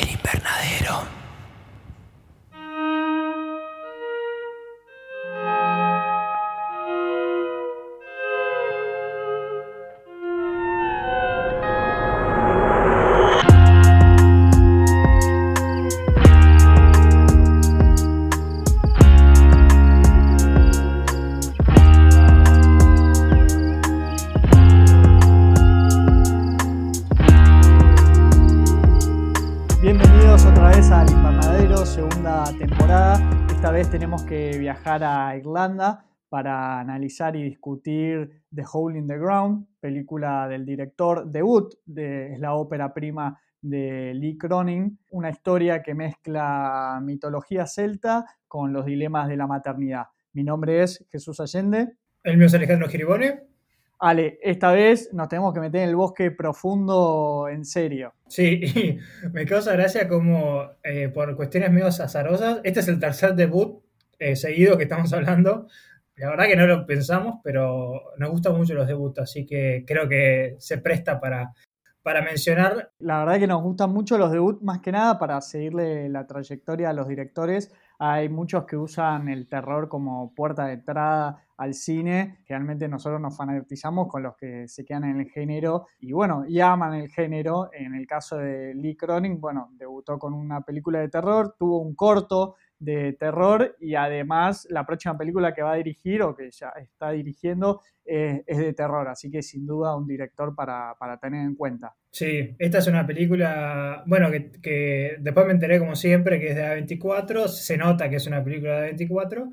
El invernadero. Viajar a Irlanda para analizar y discutir The Hole in the Ground, película del director debut, de, es la ópera prima de Lee Cronin, una historia que mezcla mitología celta con los dilemas de la maternidad. Mi nombre es Jesús Allende. El mío es Alejandro Giribone. Ale, esta vez nos tenemos que meter en el bosque profundo en serio. Sí, y me causa gracia como eh, por cuestiones medio azarosas, este es el tercer debut eh, seguido que estamos hablando. La verdad que no lo pensamos, pero nos gustan mucho los debuts, así que creo que se presta para, para mencionar. La verdad que nos gustan mucho los debuts, más que nada para seguirle la trayectoria a los directores. Hay muchos que usan el terror como puerta de entrada al cine. Realmente nosotros nos fanatizamos con los que se quedan en el género y bueno, y aman el género. En el caso de Lee Cronin, bueno, debutó con una película de terror, tuvo un corto de terror y además la próxima película que va a dirigir o que ya está dirigiendo eh, es de terror, así que sin duda un director para, para, tener en cuenta. Sí, esta es una película, bueno, que, que después me enteré como siempre que es de A24, se nota que es una película de A24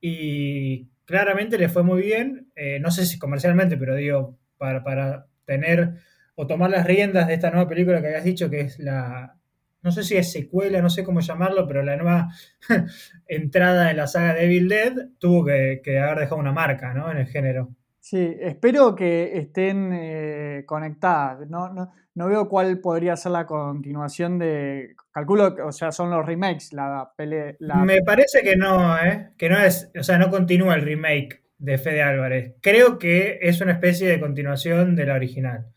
y claramente le fue muy bien, eh, no sé si comercialmente, pero digo, para, para tener o tomar las riendas de esta nueva película que habías dicho que es la, no sé si es secuela, no sé cómo llamarlo, pero la nueva entrada de la saga de Evil Dead tuvo que, que, haber dejado una marca ¿no? en el género. Sí, espero que estén eh, conectadas. No, no, no, veo cuál podría ser la continuación de. Calculo que, o sea, son los remakes. La, pele, la... Me parece que no, ¿eh? Que no es. O sea, no continúa el remake de Fede Álvarez. Creo que es una especie de continuación de la original.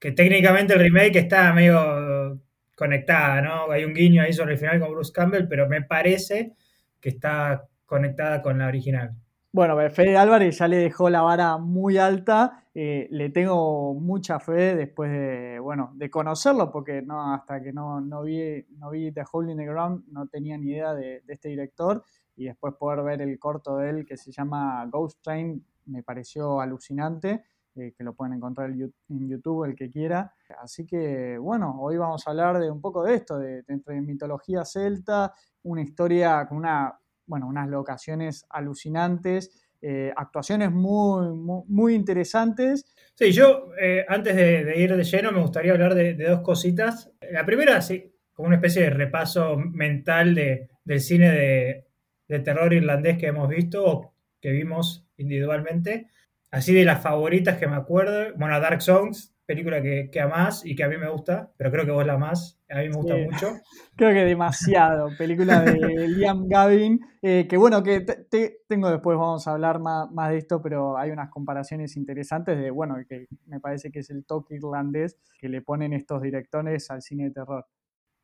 Que técnicamente el remake está medio conectada, ¿no? Hay un guiño ahí sobre el final con Bruce Campbell, pero me parece que está conectada con la original. Bueno, Fede Álvarez ya le dejó la vara muy alta, eh, le tengo mucha fe después de, bueno, de conocerlo, porque no, hasta que no, no, vi, no vi The Hole the Ground no tenía ni idea de, de, este director y después poder ver el corto de él que se llama Ghost Train me pareció alucinante, eh, que lo pueden encontrar en YouTube el que quiera. Así que bueno, hoy vamos a hablar de un poco de esto, de, entre mitología celta, una historia con una bueno, unas locaciones alucinantes, eh, actuaciones muy, muy, muy, interesantes. Sí, yo eh, antes de, de, ir de lleno me gustaría hablar de, de, dos cositas. La primera, sí, como una especie de repaso mental de, del cine de terror irlandés que hemos visto o que vimos individualmente. Así de las favoritas que me acuerdo, bueno, Dark Songs, película que, que amás y que a mí me gusta, pero creo que vos la amás, a mí me gusta Sí. mucho. Creo que demasiado. Película de Liam Gavin, eh, que bueno, que te, te- tengo después, vamos a hablar más, más de esto, pero hay unas comparaciones interesantes de, bueno, que me parece que es el toque irlandés que le ponen estos directores al cine de terror.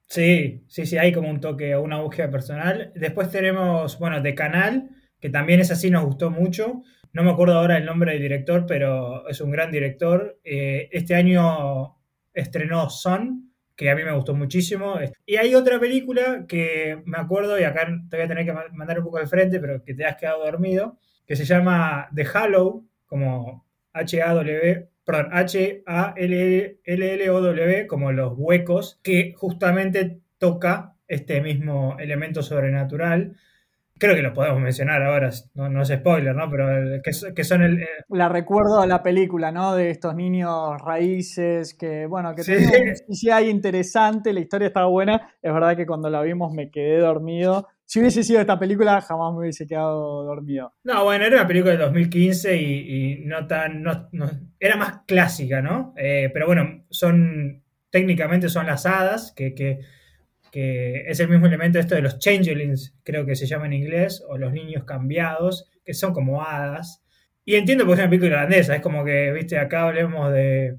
Sí, sí, sí, hay como un toque, una búsqueda personal. Después tenemos, bueno, de Canal, que también es así, nos gustó mucho. No me acuerdo ahora el nombre del director, pero es un gran director. Eh, este año estrenó Son, que a mí me gustó muchísimo. Y hay otra película que me acuerdo, y acá te voy a tener que ma- mandar un poco al frente, pero que te has quedado dormido, que se llama The Hollow, como H-A-W, perdón, H-A-L-L-O-W, como los huecos, que justamente toca este mismo elemento sobrenatural. Creo que lo podemos mencionar ahora, no, no es spoiler, ¿no? Pero el- que, que son el, eh, La recuerdo a la película, ¿no? De estos niños raíces que, bueno, que Sí. un CGI interesante, la historia estaba buena. Es verdad que cuando la vimos me quedé dormido. Si hubiese sido esta película, jamás me hubiese quedado dormido. No, bueno, era una película de 2015 y, y no tan. No, no- era más clásica, ¿no? Eh, pero bueno, son. Técnicamente son las hadas, que, que, que es el mismo elemento esto de los changelings, creo que se llama en inglés, o los niños cambiados, que son como hadas. Y entiendo porque es una película irlandesa, es como que, viste, acá hablemos de,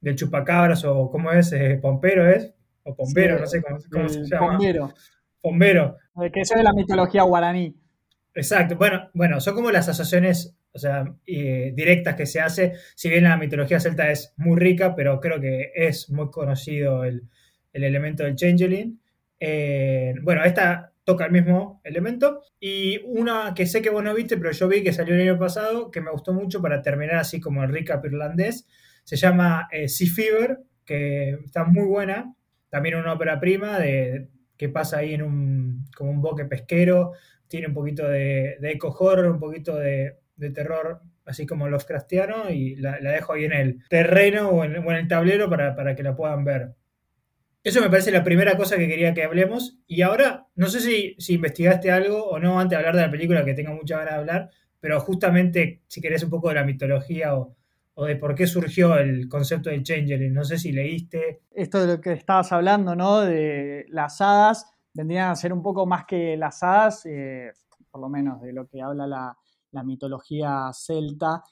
del chupacabras o cómo es, eh, Pompero es, o Pombero, no sé cómo, se llama. Pombero. Pombero. Que eso es de la mitología guaraní. Exacto, bueno, bueno, son como las asociaciones o sea, eh, directas que se hace, si bien la mitología celta es muy rica, pero creo que es muy conocido el, elemento del changeling. Eh, bueno, esta toca el mismo elemento. Y una que sé que vos no viste, pero yo vi que salió el año pasado, que me gustó mucho para terminar así como el recap irlandés, se llama eh, Sea Fever, que está muy buena. También una ópera prima de, que pasa ahí en un, como un boque pesquero. Tiene un poquito de, de eco horror, un poquito de, terror, así como los cristianos, y la, dejo ahí en el terreno o en, el tablero para, que la puedan ver. Eso me parece la primera cosa que quería que hablemos. Y ahora, no sé si, investigaste algo o no antes de hablar de la película, que tengo mucha ganas de hablar, pero justamente si querés un poco de la mitología o, de por qué surgió el concepto del Changeling. No sé si leíste. Esto de lo que estabas hablando, ¿no? De las hadas, vendrían a ser un poco más que las hadas, eh, por lo menos de lo que habla la, la mitología celta,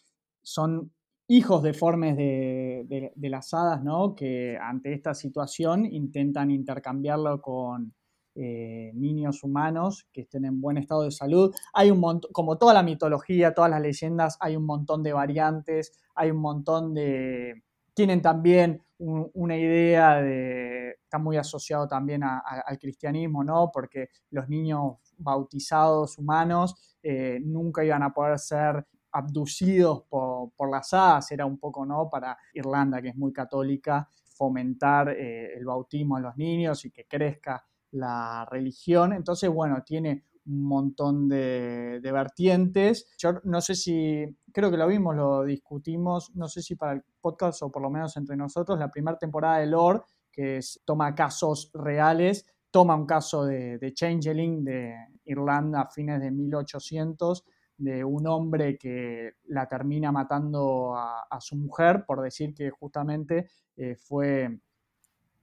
son hijos deformes de, de, las hadas, ¿no? Que ante esta situación intentan intercambiarlo con eh, niños humanos que estén en buen estado de salud. Hay un montón, como toda la mitología, todas las leyendas, hay un montón de variantes, hay un montón de... Tienen también una idea de... Está muy asociado también al cristianismo, ¿no? Porque los niños bautizados humanos eh, nunca iban a poder ser abducidos por, las hadas, era un poco, ¿no? Para Irlanda, que es muy católica, fomentar eh, el bautismo en los niños y que crezca la religión. Entonces, bueno, tiene un montón de, vertientes. Yo no sé si, creo que lo vimos, lo discutimos, no sé si para el podcast o por lo menos entre nosotros, la primera temporada de Lore, que toma casos reales, toma un caso de, de Changeling de Irlanda a fines de 1800 de un hombre que la termina matando a, su mujer por decir que justamente eh, fue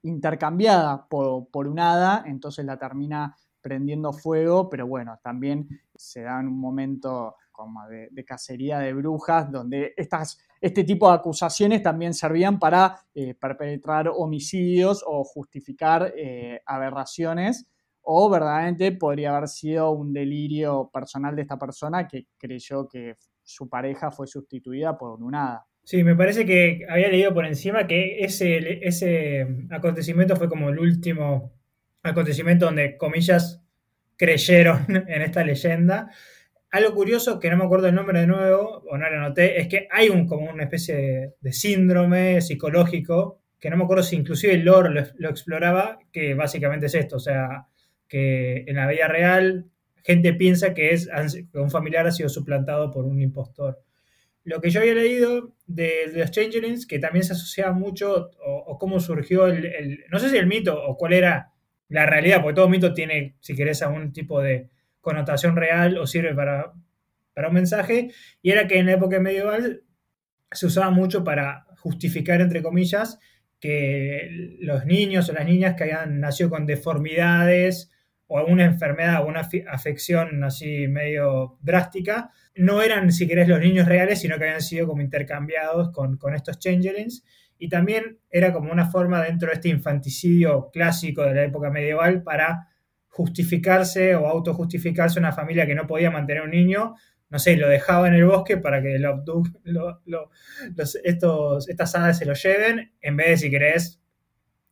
intercambiada por, por, un hada, entonces la termina prendiendo fuego, pero bueno, también se da en un momento como de, cacería de brujas, donde estas, este tipo de acusaciones también servían para eh, perpetrar homicidios o justificar eh, aberraciones, o verdaderamente podría haber sido un delirio personal de esta persona que creyó que su pareja fue sustituida por un hada. Sí, me parece que había leído por encima que ese, ese acontecimiento fue como el último acontecimiento donde, comillas, creyeron en esta leyenda. Algo curioso, que no me acuerdo el nombre de nuevo, o no lo anoté, es que hay un, como una especie de, síndrome psicológico, que no me acuerdo si inclusive el lore lo, exploraba, que básicamente es esto, o sea, que en la vida real gente piensa que, es, un familiar ha sido suplantado por un impostor. Lo que yo había leído de, los Changelings, que también se asocia mucho, o, cómo surgió el, no sé si el mito o cuál era la realidad, porque todo mito tiene, si querés, algún tipo de, connotación real o sirve para, para un mensaje, y era que en la época medieval se usaba mucho para justificar, entre comillas, que los niños o las niñas que habían nacido con deformidades o alguna enfermedad o una afección así medio drástica, no eran, si querés, los niños reales, sino que habían sido como intercambiados con, con estos changelings. Y también era como una forma dentro de este infanticidio clásico de la época medieval para justificarse o autojustificarse una familia que no podía mantener un niño, no sé, lo dejaba en el bosque para que lo, estos, estas hadas se lo lleven, en vez de, si querés,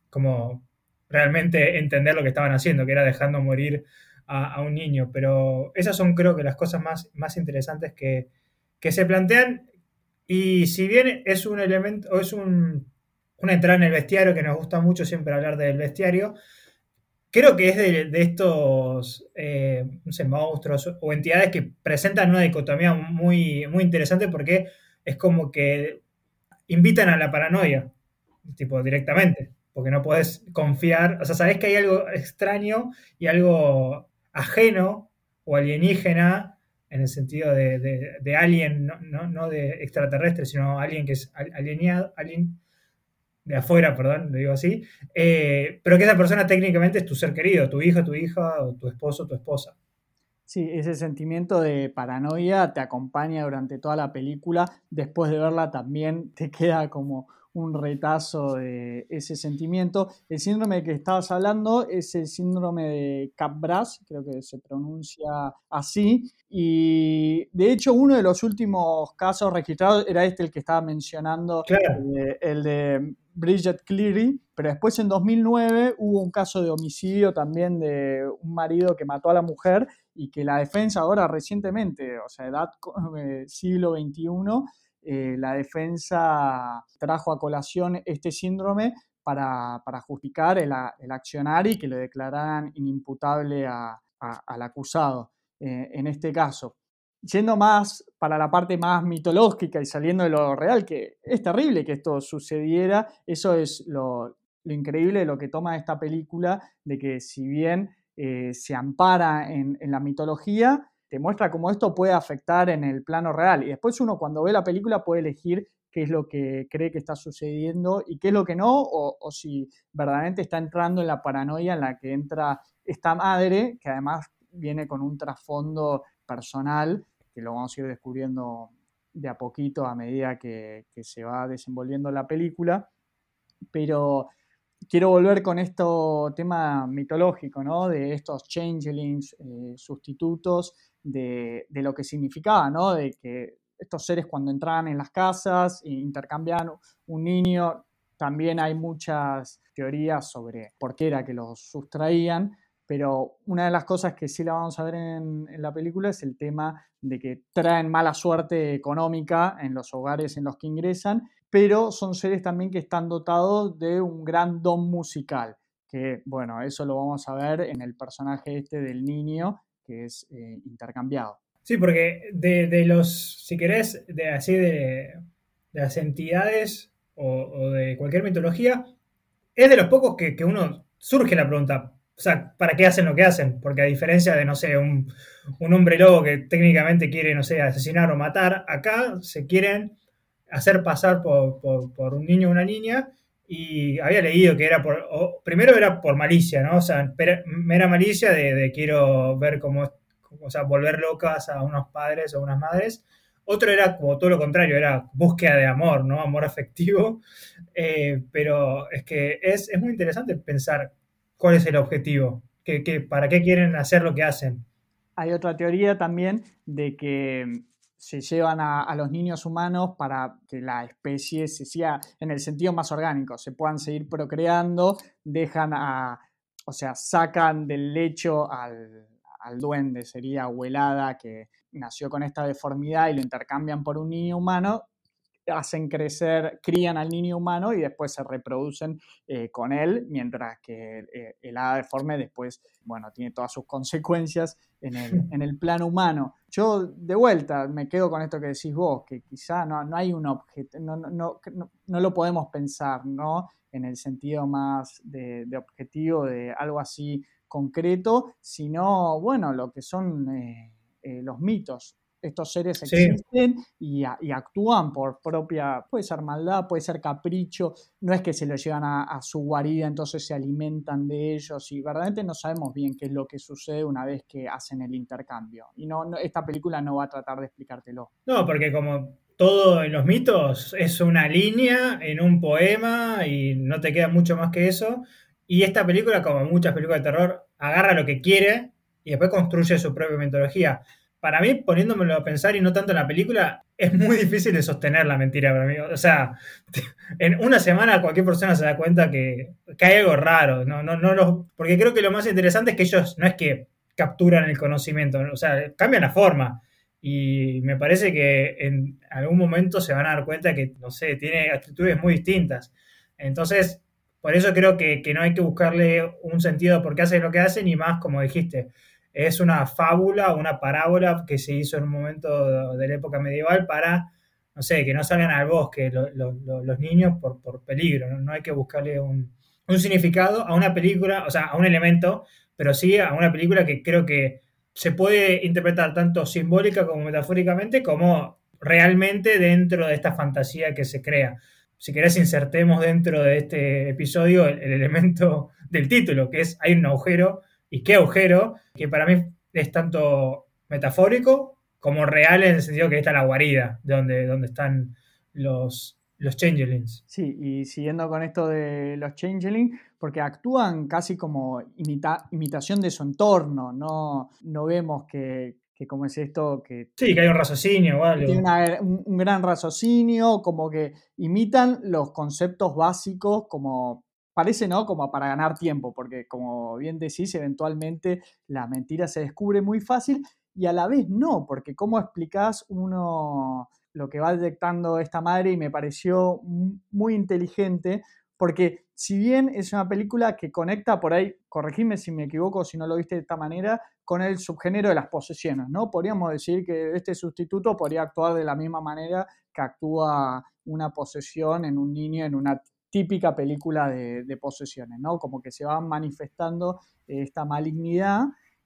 como realmente entender lo que estaban haciendo, que era dejando morir a, un niño. Pero esas son creo que las cosas más, más interesantes que, que se plantean. Y si bien es un elemento, o es un, una entrada en el bestiario, que nos gusta mucho siempre hablar del bestiario, creo que es de, estos, eh, no sé, monstruos o entidades que presentan una dicotomía muy, muy interesante porque es como que invitan a la paranoia, tipo directamente, porque no puedes confiar, o sea, sabes que hay algo extraño y algo ajeno o alienígena en el sentido de, de, alien, no, no, de extraterrestre, sino alguien que es alienado, alien, de afuera, perdón, lo digo así, eh, pero que esa persona técnicamente es tu ser querido, tu hijo, tu hija, o tu esposo, tu esposa. Sí, ese sentimiento de paranoia te acompaña durante toda la película. Después de verla también te queda como un retazo de ese sentimiento. El síndrome que estabas hablando es el síndrome de Capgras, creo que se pronuncia así. Y de hecho, uno de los últimos casos registrados era este, el que estaba mencionando, eh, el de Bridget Cleary, pero después en 2009 hubo un caso de homicidio también de un marido que mató a la mujer y que la defensa ahora recientemente, o sea, edad eh, siglo XXI, eh, la defensa trajo a colación este síndrome para, justificar el, accionar y que le declararan inimputable al acusado eh, en este caso. Yendo más para la parte más mitológica y saliendo de lo real, que es terrible que esto sucediera, eso es lo, increíble de lo que toma esta película, de que si bien eh, se ampara en, la mitología, te muestra cómo esto puede afectar en el plano real. Y después uno cuando ve la película puede elegir qué es lo que cree que está sucediendo y qué es lo que no, o, si verdaderamente está entrando en la paranoia en la que entra esta madre, que además viene con un trasfondo personal que lo vamos a ir descubriendo de a poquito a medida que, se va desenvolviendo la película. Pero quiero volver con este tema mitológico, ¿no? De estos changelings, eh, sustitutos, de, lo que significaba, ¿no? De que estos seres cuando entraban en las casas e intercambiaban un niño, también hay muchas teorías sobre por qué era que los sustraían, pero una de las cosas que sí la vamos a ver en, la película es el tema de que traen mala suerte económica en los hogares en los que ingresan, pero son seres también que están dotados de un gran don musical, que bueno, eso lo vamos a ver en el personaje este del niño que es eh, intercambiado. Sí, porque de, los, si querés, de así de, las entidades o, de cualquier mitología, es de los pocos que, que uno surge la pregunta, o sea, ¿para qué hacen lo que hacen? Porque a diferencia de, no sé, un, hombre lobo que técnicamente quiere, no sé, asesinar o matar, acá se quieren hacer pasar por, un niño o una niña y había leído que era por, primero era por malicia, ¿no? O sea, mera malicia de, quiero ver cómo, o sea, volver locas a unos padres o unas madres. Otro era como todo lo contrario, era búsqueda de amor, ¿no? Amor afectivo. Eh, pero es que es, es muy interesante pensar ¿Cuál es el objetivo? ¿Qué, para qué quieren hacer lo que hacen? Hay otra teoría también de que se llevan a, los niños humanos para que la especie se siga en el sentido más orgánico, se puedan seguir procreando, dejan a, o sea, sacan del lecho al, al duende, sería abuelada que nació con esta deformidad y lo intercambian por un niño humano hacen crecer, crían al niño humano y después se reproducen eh, con él, mientras que eh, el hada deforme después, bueno, tiene todas sus consecuencias en el, en el plano humano. Yo, de vuelta, me quedo con esto que decís vos, que quizá no, no hay un objeto, no, no, no, lo podemos pensar, ¿no? En el sentido más de, objetivo, de algo así concreto, sino, bueno, lo que son eh, los mitos, estos seres existen y, actúan por propia, puede ser maldad, puede ser capricho, no es que se lo llevan a, su guarida, entonces se alimentan de ellos y verdaderamente no sabemos bien qué es lo que sucede una vez que hacen el intercambio. Y no, esta película no va a tratar de explicártelo. No, porque como todo en los mitos es una línea en un poema y no te queda mucho más que eso. Y esta película, como muchas películas de terror, agarra lo que quiere y después construye su propia mitología para mí, poniéndomelo a pensar y no tanto en la película, es muy difícil de sostener la mentira para mí. O sea, en una semana cualquier persona se da cuenta que, hay algo raro. No, no, no porque creo que lo más interesante es que ellos no es que capturan el conocimiento, o sea, cambian la forma. Y me parece que en algún momento se van a dar cuenta que, no sé, tiene actitudes muy distintas. Entonces, por eso creo que, que no hay que buscarle un sentido por qué hacen lo que hacen y más, como dijiste, es una fábula, una parábola que se hizo en un momento de la época medieval para, no sé, que no salgan al bosque los niños por, peligro. ¿no? hay que buscarle un, significado a una película, o sea, a un elemento, pero sí a una película que creo que se puede interpretar tanto simbólica como metafóricamente, como realmente dentro de esta fantasía que se crea. Si querés, insertemos dentro de este episodio el elemento del título, que es hay un agujero y qué agujero, que para mí es tanto metafórico como real en el sentido que está la guarida, donde, donde están los, los changelings. Sí, y siguiendo con esto de los changelings, porque actúan casi como imitación de su entorno, no, no vemos que, que como es esto, que... Sí, que hay un raciocinio o algo. Tiene un, gran raciocinio, como que imitan los conceptos básicos, como parece, ¿no? Como para ganar tiempo, porque como bien decís, eventualmente la mentira se descubre muy fácil y a la vez no, porque cómo explicás uno lo que va detectando esta madre y me pareció muy inteligente, porque si bien es una película que conecta por ahí, corregime si me equivoco, si no lo viste de esta manera, con el subgénero de las posesiones, ¿no? Podríamos decir que este sustituto podría actuar de la misma manera que actúa una posesión en un niño en una típica película de, posesiones, ¿no? Como que se va manifestando esta malignidad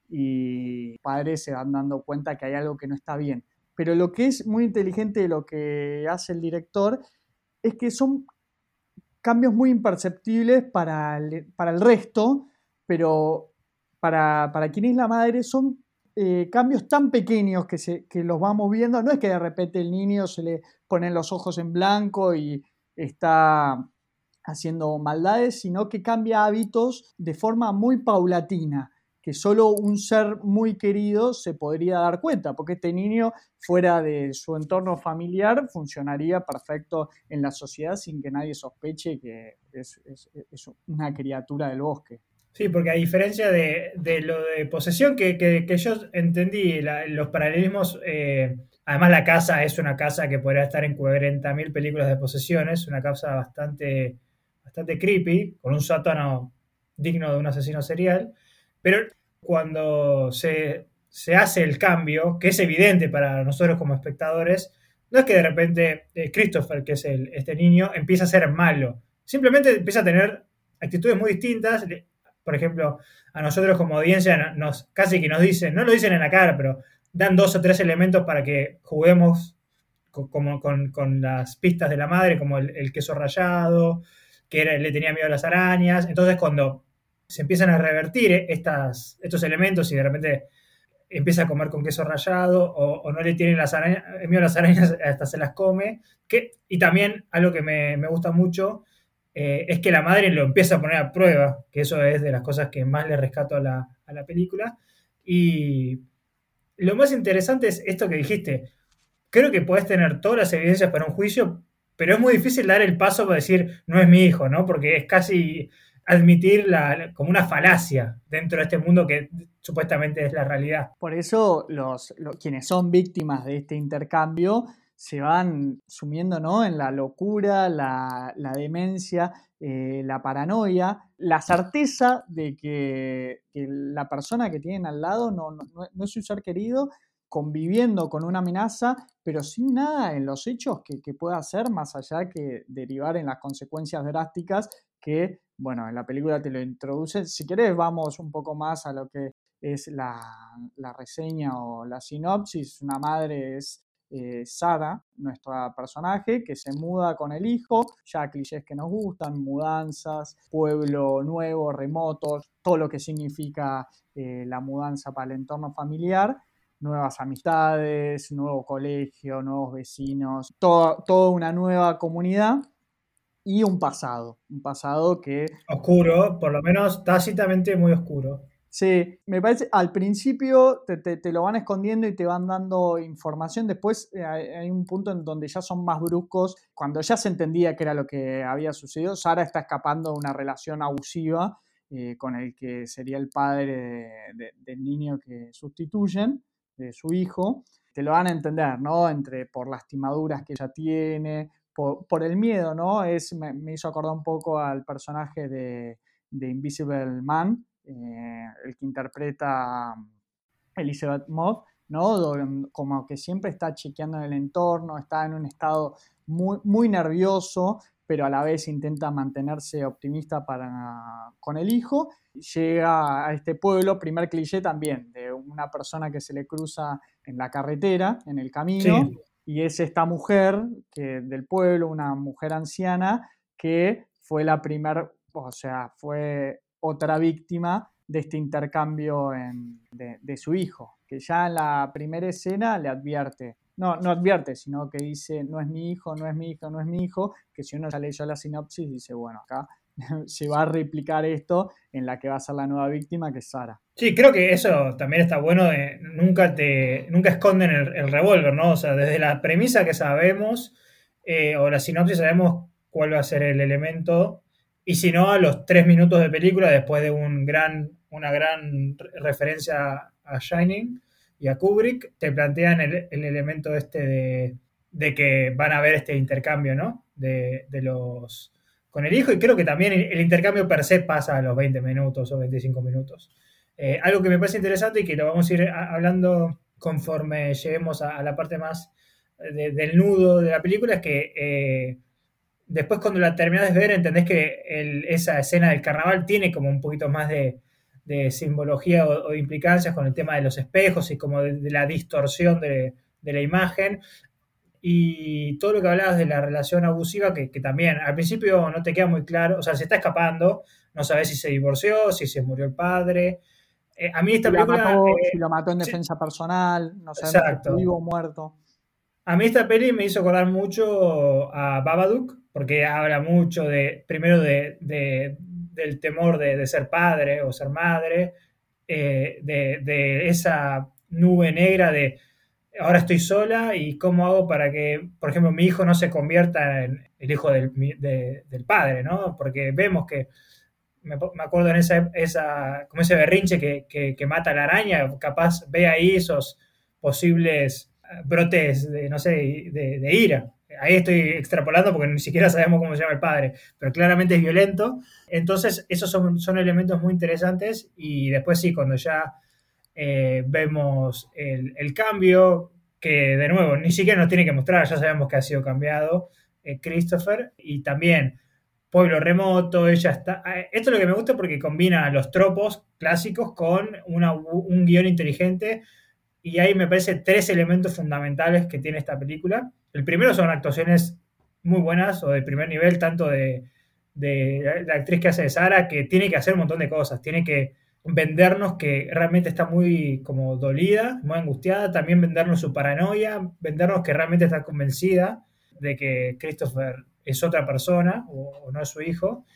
y padres se van dando cuenta que hay algo que no está bien. Pero lo que es muy inteligente de lo que hace el director es que son cambios muy imperceptibles para el, para el resto, pero para, para, quien es la madre son eh, cambios tan pequeños que, se, los vamos viendo. No es que de repente el niño se le ponen los ojos en blanco y está haciendo maldades, sino que cambia hábitos de forma muy paulatina que solo un ser muy querido se podría dar cuenta, porque este niño fuera de su entorno familiar funcionaría perfecto en la sociedad sin que nadie sospeche que es, una criatura del bosque. Sí, porque a diferencia de, lo de posesión que, yo entendí, los paralelismos, eh, además la casa es una casa que podría estar en 40.000 películas de posesiones, una casa bastante, bastante creepy, con un sótano digno de un asesino serial. Pero cuando se, hace el cambio, que es evidente para nosotros como espectadores, no es que de repente eh, Christopher, que es este niño, empieza a ser malo. Simplemente empieza a tener actitudes muy distintas. Por ejemplo, a nosotros como audiencia nos, casi que nos dicen, no lo dicen en la cara, pero dan dos o tres elementos para que juguemos con, como, con, las pistas de la madre, como el, queso rallado, que le tenía miedo a las arañas. Entonces cuando se empiezan a revertir estos elementos y de repente empieza a comer con queso rallado o, no le tiene las arañas, miedo a las arañas hasta se las come. Y también algo que me, gusta mucho eh, es que la madre lo empieza a poner a prueba, que eso es de las cosas que más le rescato a la, a la película. Y lo más interesante es esto que dijiste. Creo que puedes tener todas las evidencias para un juicio, pero es muy difícil dar el paso para decir, no es mi hijo, ¿no? Porque es casi admitir la, como una falacia dentro de este mundo que supuestamente es la realidad. Por eso los, quienes son víctimas de este intercambio se van sumiendo ¿no? en la locura, la, demencia, eh, la paranoia, la certeza de que, la persona que tienen al lado no, no, es un ser querido conviviendo con una amenaza, pero sin nada en los hechos que, que pueda hacer, más allá que derivar en las consecuencias drásticas que bueno, en la película te lo introduce. Si querés, vamos un poco más a lo que es la, reseña o la sinopsis. Una madre es eh, Sara, nuestra personaje, que se muda con el hijo, ya clichés que nos gustan, mudanzas, pueblo nuevo, remoto, todo lo que significa eh, la mudanza para el entorno familiar, nuevas amistades, nuevo colegio, nuevos vecinos, toda una nueva comunidad y un pasado, un pasado que... Oscuro, por lo menos tácitamente muy oscuro. Sí, me parece, al principio te, lo van escondiendo y te van dando información, después eh, hay un punto en donde ya son más bruscos, cuando ya se entendía que era lo que había sucedido, Sara está escapando de una relación abusiva eh, con el que sería el padre del niño que sustituyen, de su hijo, te lo van a entender, ¿no? Entre por lastimaduras que ella tiene, por, el miedo, ¿no? Es, me, hizo acordar un poco al personaje de, Invisible Man, eh, el que interpreta Elizabeth Moth, ¿no? Como que siempre está chequeando en el entorno, está en un estado muy, muy nervioso, pero a la vez intenta mantenerse optimista para, con el hijo. Llega a este pueblo, primer cliché también, de una persona que se le cruza en la carretera, en el camino, y es esta mujer que, del pueblo, una mujer anciana, que fue la primera, o sea, fue otra víctima de este intercambio de, su hijo, que ya en la primera escena le advierte, no, no advierte, sino que dice, no es mi hijo, no es mi hijo, no es mi hijo, que si uno ya leyó la sinopsis, dice, bueno, acá se va a replicar esto en la que va a ser la nueva víctima, que es Sara. Sí, creo que eso también está bueno, de, nunca, te, nunca esconden el, revólver, ¿no? O sea, desde la premisa que sabemos, eh, o la sinopsis sabemos cuál va a ser el elemento, y si no, a los tres minutos de película, después de un gran, una gran referencia a Shining y a Kubrick, te plantean el, elemento este de, que van a ver este intercambio, ¿no? De, de los con el hijo y creo que también el intercambio per se pasa a los 20 minutos o 25 minutos. Eh, algo que me parece interesante y que lo vamos a ir hablando conforme lleguemos a, la parte más del nudo de la película es que eh, después cuando la terminas de ver entendés que esa escena del carnaval tiene como un poquito más de, simbología o, de implicancias con el tema de los espejos y como de, la distorsión de, de, la imagen y todo lo que hablabas de la relación abusiva, que, también al principio no te queda muy claro, o sea, se está escapando, no sabes si se divorció, si se murió el padre. Eh, a mí esta si película... Eh, si lo mató en defensa personal, no sabemos si vivo o muerto. A mí esta peli me hizo acordar mucho a Babadook, porque habla mucho de, primero de, del temor de, ser padre o ser madre, eh, de esa nube negra de ahora estoy sola y cómo hago para que, por ejemplo, mi hijo no se convierta en el hijo del, padre, ¿no? Porque vemos que, me, acuerdo en esa, esa, como ese berrinche que, mata a la araña, capaz ve ahí esos posibles brotes de, no sé, de, ira. Ahí estoy extrapolando porque ni siquiera sabemos cómo se llama el padre, pero claramente es violento. Entonces, esos son, elementos muy interesantes y después sí, cuando ya eh, vemos el, cambio, que de nuevo ni siquiera nos tiene que mostrar, ya sabemos que ha sido cambiado eh, Christopher, y también pueblo remoto, ella está... Eh, esto es lo que me gusta porque combina los tropos clásicos con un guion inteligente, y ahí me parece tres elementos fundamentales que tiene esta película. El primero son actuaciones muy buenas o de primer nivel, tanto de, de la actriz que hace de Sara, que tiene que hacer un montón de cosas, tiene que vendernos que realmente está muy como dolida, muy angustiada, también vendernos su paranoia, vendernos que realmente está convencida de que Christopher es otra persona o, no es su hijo.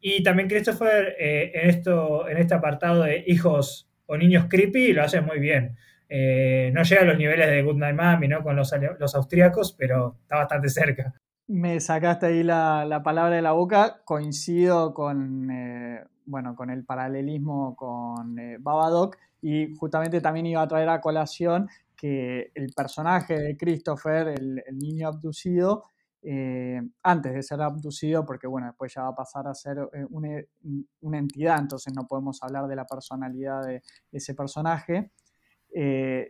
Y también Christopher eh, en, esto, en este apartado de hijos o niños creepy lo hace muy bien. Eh, no llega a los niveles de Good Night Mommy ¿no? con los, los austríacos, pero está bastante cerca. Me sacaste ahí la, palabra de la boca, coincido con... Eh, bueno, con el paralelismo con eh, Babadook y justamente también iba a traer a colación que el personaje de Christopher, el, niño abducido, eh, antes de ser abducido, porque bueno, después ya va a pasar a ser eh, una, entidad, entonces no podemos hablar de la personalidad de, ese personaje.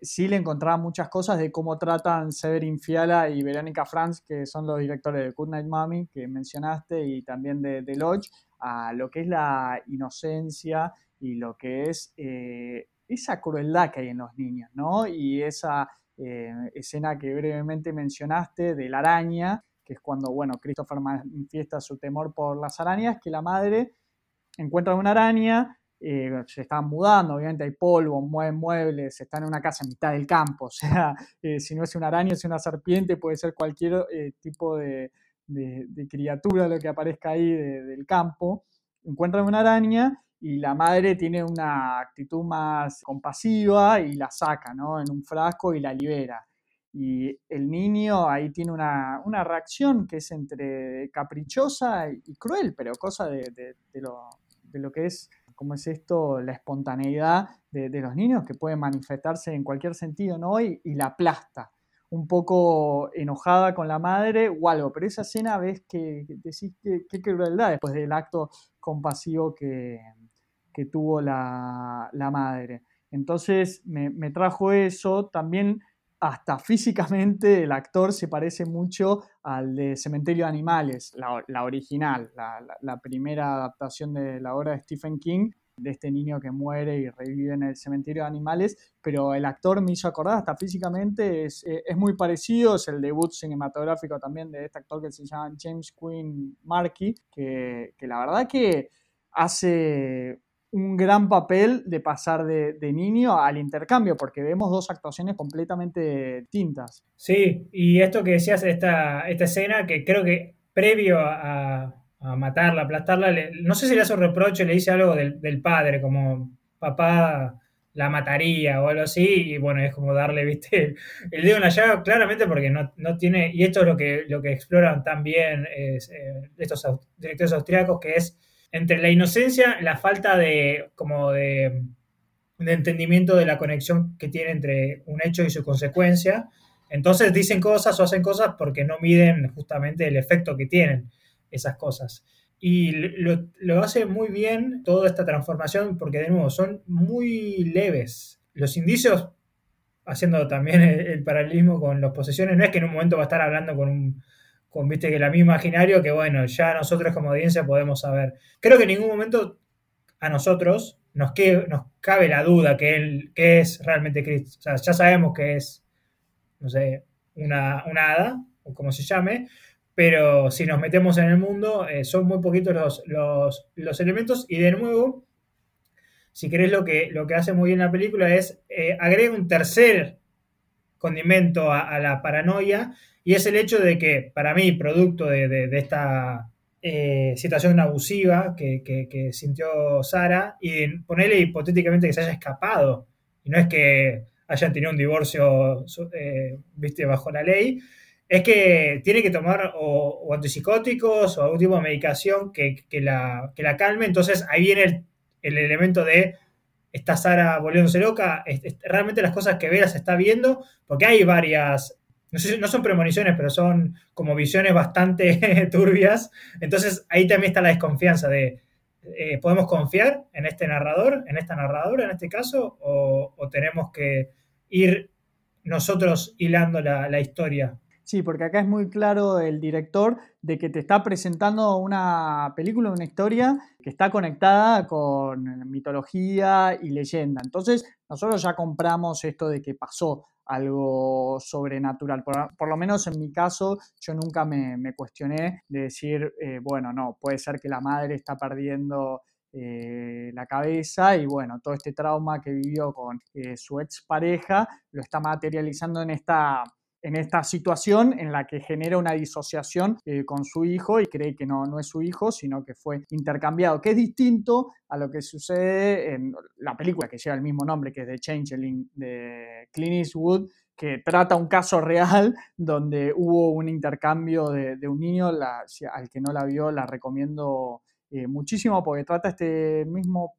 Sí le encontraba muchas cosas de cómo tratan Severin Fiala y Verónica Franz, que son los directores de Good Night Mommy, que mencionaste, y también de, de Lodge, a lo que es la inocencia y lo que es eh, esa crueldad que hay en los niños, ¿no? Y esa eh, escena que brevemente mencionaste de la araña, que es cuando, bueno, Christopher manifiesta su temor por las arañas, que la madre encuentra una araña, eh, se están mudando, obviamente hay polvo, mueven muebles, están en una casa en mitad del campo, o sea, si no es una araña, es una serpiente, puede ser cualquier tipo de, de, criatura, lo que aparezca ahí del campo, encuentran una araña y la madre tiene una actitud más compasiva y la saca ¿no? en un frasco y la libera. Y el niño ahí tiene una, reacción que es entre caprichosa y cruel, pero cosa de, lo, que es, ¿cómo es esto? La espontaneidad de, los niños que pueden manifestarse en cualquier sentido, ¿no? Y, y la aplasta un poco enojada con la madre o algo, pero esa escena ves que, decís que qué crueldad después del acto compasivo que, tuvo la, madre. Entonces me, trajo eso, también hasta físicamente el actor se parece mucho al de Cementerio de Animales, la, original, la, primera adaptación de la obra de Stephen King, de este niño que muere y revive en el cementerio de animales, pero el actor me hizo acordar, hasta físicamente es, eh, muy parecido, es el debut cinematográfico también de este actor que se llama James Quinn Markey, que, la verdad que hace un gran papel de pasar de, niño al intercambio, porque vemos dos actuaciones completamente distintas. Sí, y esto que decías, esta, esta escena, que creo que previo a, matarla, aplastarla, no sé si le hace un reproche, le dice algo del, padre, como papá la mataría o algo así, y bueno, es como darle, viste, el, dedo en la llaga, claramente porque no, tiene, y esto es lo que, lo que exploran también es, eh, estos directores austriacos, que es entre la inocencia, la falta de, como de, entendimiento de la conexión que tiene entre un hecho y su consecuencia, entonces dicen cosas o hacen cosas porque no miden justamente el efecto que tienen esas cosas. Y lo, hace muy bien toda esta transformación porque, de nuevo, son muy leves. Los indicios, haciendo también el, paralelismo con las posesiones, no es que en un momento va a estar hablando con un, con, viste, que la misma imaginario que, bueno, ya nosotros como audiencia podemos saber. Creo que en ningún momento a nosotros nos, que, nos cabe la duda que él que es realmente Cristo. O sea, ya sabemos que es, no sé, una, una hada, o como se llame, pero si nos metemos en el mundo, eh, son muy poquitos los, elementos y de nuevo, si querés lo que, lo que hace muy bien la película es eh, agrega un tercer condimento a, la paranoia y es el hecho de que para mí, producto de, esta eh, situación abusiva que, sintió Sara y ponerle hipotéticamente que se haya escapado y no es que hayan tenido un divorcio viste bajo la ley, es que tiene que tomar o, antipsicóticos o algún tipo de medicación que, la, la, calme. Entonces ahí viene el, elemento de está Sara volviéndose loca. realmente las cosas que Vera se está viendo, porque hay varias, no, sé, no son premoniciones, pero son como visiones bastante turbias. Entonces ahí también está la desconfianza de, eh, ¿podemos confiar en este narrador, en esta narradora en este caso, o, tenemos que ir nosotros hilando la, la historia Sí, porque acá es muy claro el director de que te está presentando una película, una historia que está conectada con mitología y leyenda. Entonces, nosotros ya compramos esto de que pasó algo sobrenatural. Por, lo menos en mi caso, yo nunca me, cuestioné de decir, eh, bueno, no, puede ser que la madre está perdiendo eh, la cabeza y bueno, todo este trauma que vivió con eh, su expareja lo está materializando en esta en esta situación en la que genera una disociación eh, con su hijo y cree que no, no es su hijo, sino que fue intercambiado, que es distinto a lo que sucede en la película que lleva el mismo nombre, que es The Changeling de Clint Eastwood, que trata un caso real donde hubo un intercambio de, un niño, al que no la vio la recomiendo eh, muchísimo porque trata este mismo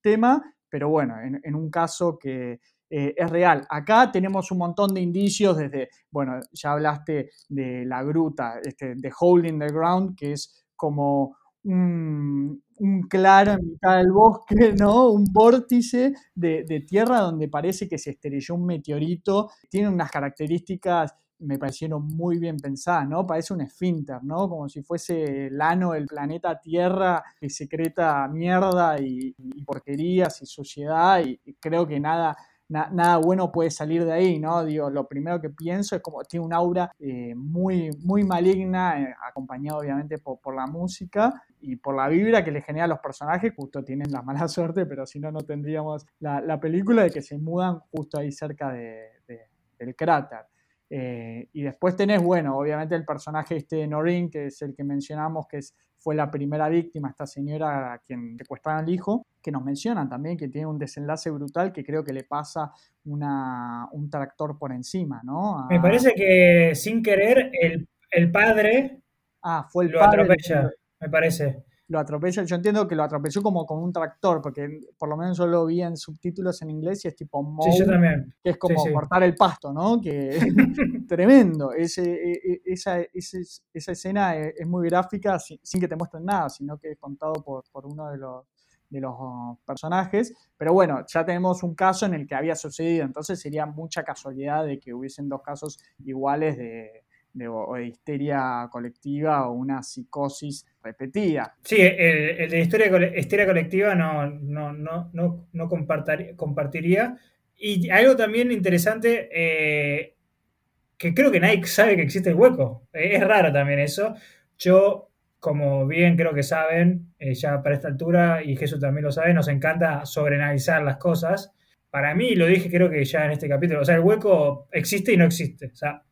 tema, pero bueno, en un caso que, eh, es real. Acá tenemos un montón de indicios desde, bueno, ya hablaste de la gruta, este, de Hole in the Ground, que es como un, claro en mitad del bosque, ¿no? Un vórtice de, tierra donde parece que se estrelló un meteorito. Tiene unas características me parecieron muy bien pensadas, ¿no? Parece un esfínter, ¿no? Como si fuese el ano del planeta Tierra que secreta mierda y, porquerías y suciedad y creo que nada nada bueno puede salir de ahí, ¿no? Digo, lo primero que pienso es como tiene un aura eh, muy, muy maligna, eh, acompañado obviamente por, la música y por la vibra que le genera a los personajes, justo tienen la mala suerte, pero si no, no tendríamos la, película de que se mudan justo ahí cerca del cráter. Eh, y después tenés, bueno, obviamente el personaje este de Norin, que es el que mencionamos, que es, fue la primera víctima, esta señora a quien secuestraron al hijo, que nos mencionan también que tiene un desenlace brutal que creo que le pasa una, un tractor por encima, ¿no? Me parece que sin querer el, padre ah, fue el lo atropella, me parece lo atropella. Yo entiendo que lo atropelló como con un tractor, porque por lo menos yo lo vi en subtítulos en inglés y es tipo que es como cortar el pasto, ¿no? Que tremendo. Ese, e, e, esa, esa, escena es, muy gráfica sin, que te muestren nada, sino que es contado por, por uno de los de los personajes, pero bueno, ya tenemos un caso en el que había sucedido, entonces sería mucha casualidad de que hubiesen dos casos iguales de, de, histeria colectiva o una psicosis repetida. Sí, el, de histeria, colectiva no, no, no, no, no compartiría. Y algo también interesante, eh, que creo que nadie sabe que existe el hueco. Es raro también eso. Yo como bien creo que saben, eh, ya para esta altura, y Jesús también lo sabe, nos encanta sobreanalizar las cosas. Para mí, lo dije creo que ya en este capítulo, o sea, el hueco existe y no existe. O sea,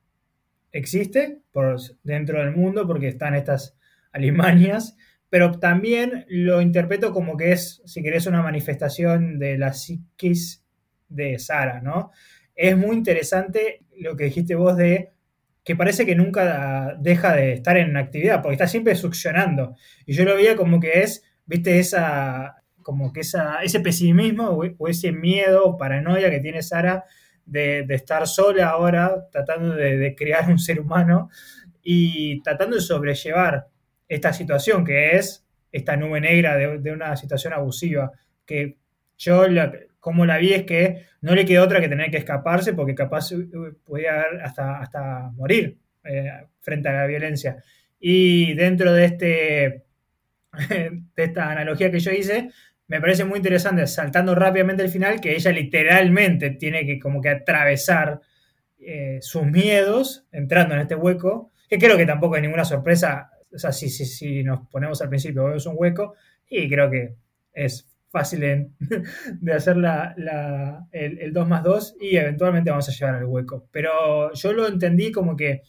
existe por dentro del mundo porque están estas alimañas, pero también lo interpreto como que es, si querés, una manifestación de la psiquis de Sara, ¿no? Es muy interesante lo que dijiste vos de que parece que nunca deja de estar en actividad, porque está siempre succionando. Y yo lo veía como que es, viste, esa, como que esa, ese pesimismo o, ese miedo paranoia que tiene Sara de, estar sola ahora, tratando de, crear un ser humano y tratando de sobrellevar esta situación que es esta nube negra de, de una situación abusiva, que yo como la vi es que no le quedó otra que tener que escaparse porque capaz podía hasta, hasta morir eh, frente a la violencia. Y dentro de, este, de esta analogía que yo hice, me parece muy interesante, saltando rápidamente el final, que ella literalmente tiene que como que atravesar eh, sus miedos entrando en este hueco, que creo que tampoco hay ninguna sorpresa, o sea, si, si, si nos ponemos al principio, vemos un hueco, y creo que es fácil de, hacer el, 2 más 2 y eventualmente vamos a llegar al hueco. Pero yo lo entendí como que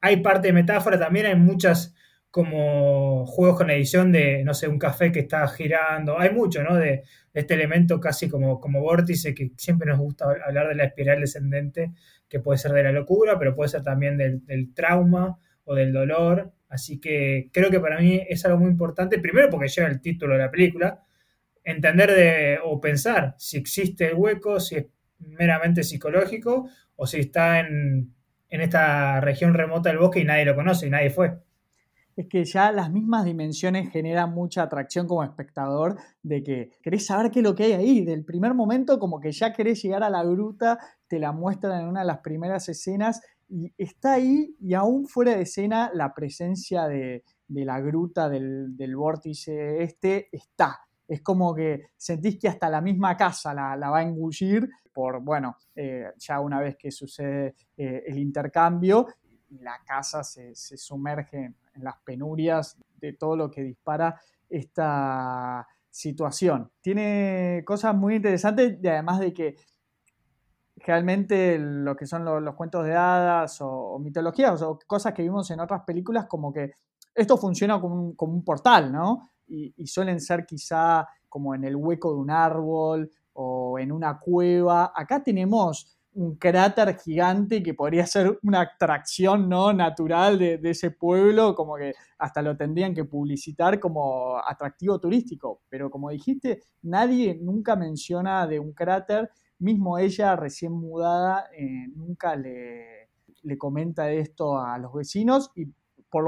hay parte de metáfora, también hay muchas como juegos con edición de, no sé, un café que está girando, hay mucho, ¿no? De, este elemento casi como, como vórtice que siempre nos gusta hablar de la espiral descendente, que puede ser de la locura, pero puede ser también del, trauma o del dolor. Así que creo que para mí es algo muy importante, primero porque lleva el título de la película, entender de, o pensar si existe el hueco, si es meramente psicológico o si está en, esta región remota del bosque y nadie lo conoce y nadie fue. Es que ya las mismas dimensiones generan mucha atracción como espectador de que querés saber qué es lo que hay ahí. Del primer momento como que ya querés llegar a la gruta, te la muestran en una de las primeras escenas y está ahí y aún fuera de escena la presencia de, la gruta, del, del vórtice este, está es como que sentís que hasta la misma casa la, va a engullir por, bueno, eh, ya una vez que sucede eh, el intercambio, la casa se, sumerge en las penurias de todo lo que dispara esta situación. Tiene cosas muy interesantes y además de que realmente lo que son los, cuentos de hadas o, mitologías o cosas que vimos en otras películas, como que esto funciona como como un portal, ¿no? y, suelen ser quizá como en el hueco de un árbol o en una cueva. Acá tenemos un cráter gigante que podría ser una atracción ¿no? natural de, ese pueblo, como que hasta lo tendrían que publicitar como atractivo turístico. Pero como dijiste, nadie nunca menciona de un cráter, mismo ella recién mudada eh, nunca le, le comenta esto a los vecinos y por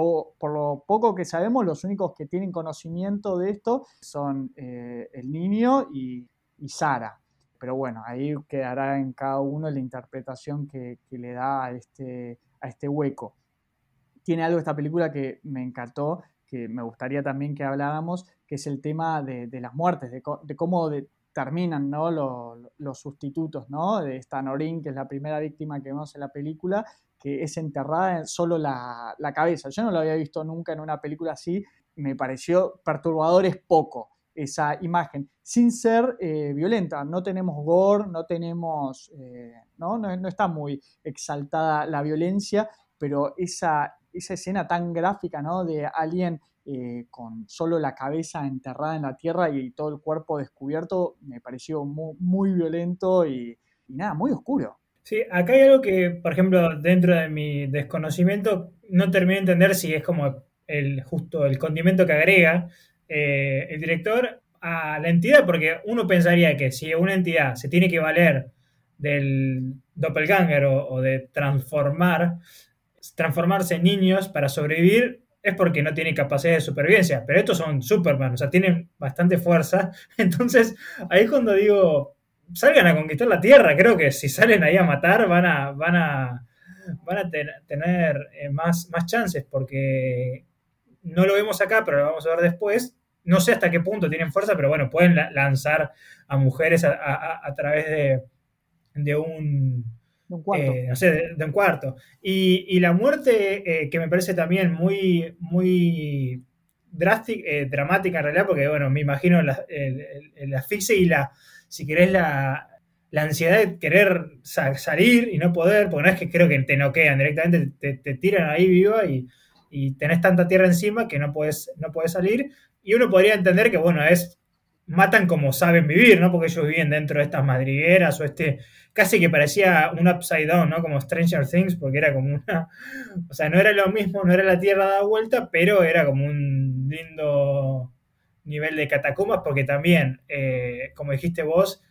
lo, poco que sabemos, los únicos que tienen conocimiento de esto son eh, el niño y, Sara. Pero bueno, ahí quedará en cada uno la interpretación que, le da a este, a este hueco. Tiene algo esta película que me encantó, que me gustaría también que habláramos, que es el tema de, las muertes, de, cómo terminan ¿no? los, sustitutos ¿no? de esta Norin, que es la primera víctima que vemos en la película, que es enterrada en solo la, cabeza. Yo no lo había visto nunca en una película así, me pareció perturbador, es poco esa imagen, sin ser eh, violenta. No tenemos gore, no tenemos, eh, ¿no? ¿no? está muy exaltada la violencia, pero esa, esa escena tan gráfica ¿no? de alguien eh, con solo la cabeza enterrada en la tierra y todo el cuerpo descubierto, me pareció muy, violento y nada, muy oscuro. Sí, acá hay algo que, por ejemplo, dentro de mi desconocimiento, no terminé de entender si es como el justo el condimento que agrega eh, el director a la entidad, porque uno pensaría que si una entidad se tiene que valer del doppelganger o, de transformar, transformarse en niños para sobrevivir, es porque no tiene capacidad de supervivencia. Pero estos son Superman, o sea, tienen bastante fuerza. Entonces, ahí es cuando digo, salgan a conquistar la tierra. Creo que si salen ahí a matar van a, van a, van a tener eh, más, más chances porque no lo vemos acá, pero lo vamos a ver después. No sé hasta qué punto tienen fuerza, pero bueno, pueden lanzar a mujeres a, través de, de, un, De un cuarto. Eh, no sé, de, un cuarto. Y, la muerte, eh, que me parece también muy, muy drástica, eh, dramática en realidad, porque bueno, me imagino la, el, asfixia y la, si querés, la, la ansiedad de querer salir y no poder, porque no es que creo que te noquean, directamente te, te tiran ahí viva y, y, tenés tanta tierra encima que no puedes, no puedes salir. Y uno podría entender que, bueno, es matan como saben vivir, ¿no? Porque ellos viven dentro de estas madrigueras o este, casi que parecía un upside down, ¿no? Como Stranger Things, porque era como una, o sea, no era lo mismo, no era la Tierra da vuelta, pero era como un lindo nivel de catacumbas, porque también, eh, como dijiste vos,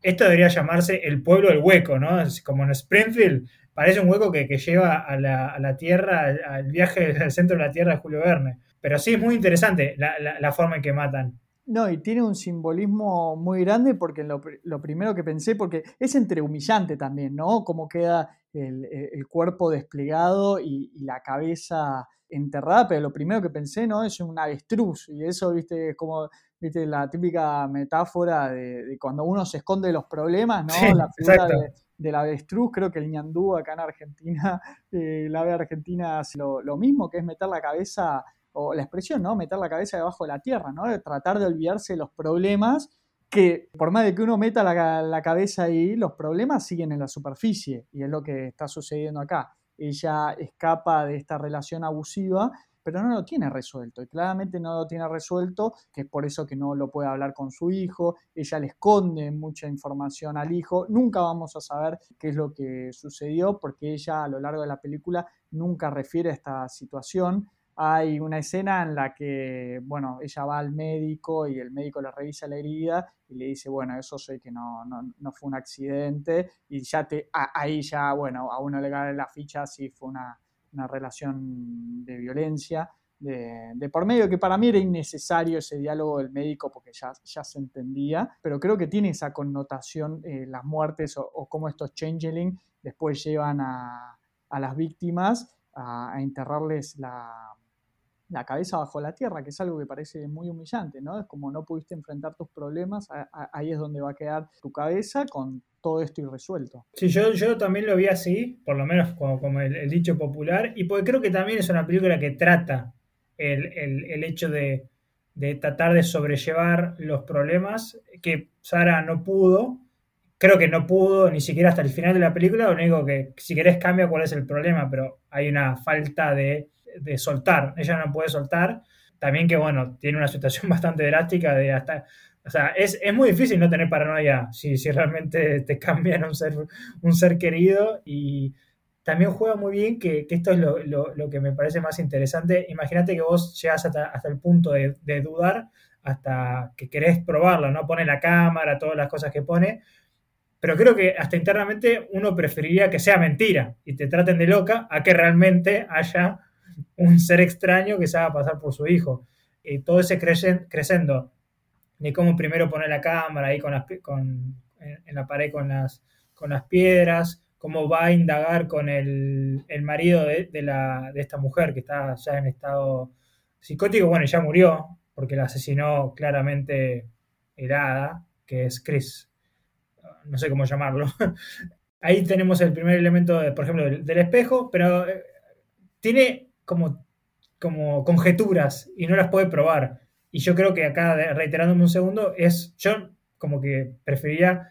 esto debería llamarse el pueblo del hueco, ¿no? como en Springfield, parece un hueco que, lleva a la, Tierra, al, viaje al centro de la Tierra de Julio Verne. Pero sí es muy interesante la forma en que matan. No, y tiene un simbolismo muy grande porque lo, primero que pensé, porque es entre humillante también, ¿no? Cómo queda el, cuerpo desplegado y, la cabeza enterrada, pero lo primero que pensé, ¿no? Es un avestruz, y eso, viste, es como, viste, la típica metáfora de, cuando uno se esconde de los problemas, ¿no? la figura de, del avestruz, creo que el ñandú acá en Argentina, eh, el ave argentina hace lo, lo mismo, que es meter la cabeza o la expresión, ¿no? Meter la cabeza debajo de la tierra, ¿no? De tratar de olvidarse de los problemas que por más de que uno meta la, cabeza ahí, los problemas siguen en la superficie y es lo que está sucediendo acá. Ella escapa de esta relación abusiva, pero no lo tiene resuelto y claramente no lo tiene resuelto, que es por eso que no lo puede hablar con su hijo, ella le esconde mucha información al hijo, nunca vamos a saber qué es lo que sucedió porque ella a lo largo de la película nunca refiere a esta situación, hay una escena en la que, bueno, ella va al médico y el médico le revisa la herida y le dice, bueno, eso sé que no, fue un accidente y ya te, ahí ya, bueno, a uno le cae la ficha si fue una, relación de violencia. De, por medio, que para mí era innecesario ese diálogo del médico porque ya, ya se entendía, pero creo que tiene esa connotación eh, las muertes o, cómo estos changeling después llevan a, las víctimas a enterrarles la, la cabeza bajo la tierra, que es algo que parece muy humillante, ¿no? Es como no pudiste enfrentar tus problemas, ahí es donde va a quedar tu cabeza con todo esto irresuelto. Sí, yo, yo también lo vi así, por lo menos como, el, dicho popular, y porque creo que también es una película que trata el, hecho de, tratar de sobrellevar los problemas que Sara no pudo. Creo que no pudo ni siquiera hasta el final de la película. Lo único que, si querés, cambia cuál es el problema, pero hay una falta de de soltar, ella no puede soltar. También que, bueno, tiene una situación bastante drástica de hasta... O sea, es, muy difícil no tener paranoia si, si realmente te cambian un ser, un ser querido y también juega muy bien que, esto es lo, que me parece más interesante. Imagínate que vos llegas hasta, el punto de, dudar, hasta que querés probarlo, ¿no? Pone la cámara, todas las cosas que pone, pero creo que hasta internamente uno preferiría que sea mentira y te traten de loca a que realmente haya un ser extraño que se haga pasar por su hijo. Y todo ese creciendo, ni cómo primero poner la cámara ahí con, en la pared con las, con las piedras, cómo va a indagar con el, marido de, la, de esta mujer que está ya en estado psicótico, bueno, ya murió, porque la asesinó claramente helada, que es Chris, no sé cómo llamarlo. Ahí tenemos el primer elemento, por ejemplo, del, espejo, pero eh, tiene como, como conjeturas y no las puede probar. Y yo creo que acá, reiterándome un segundo, es yo como que preferiría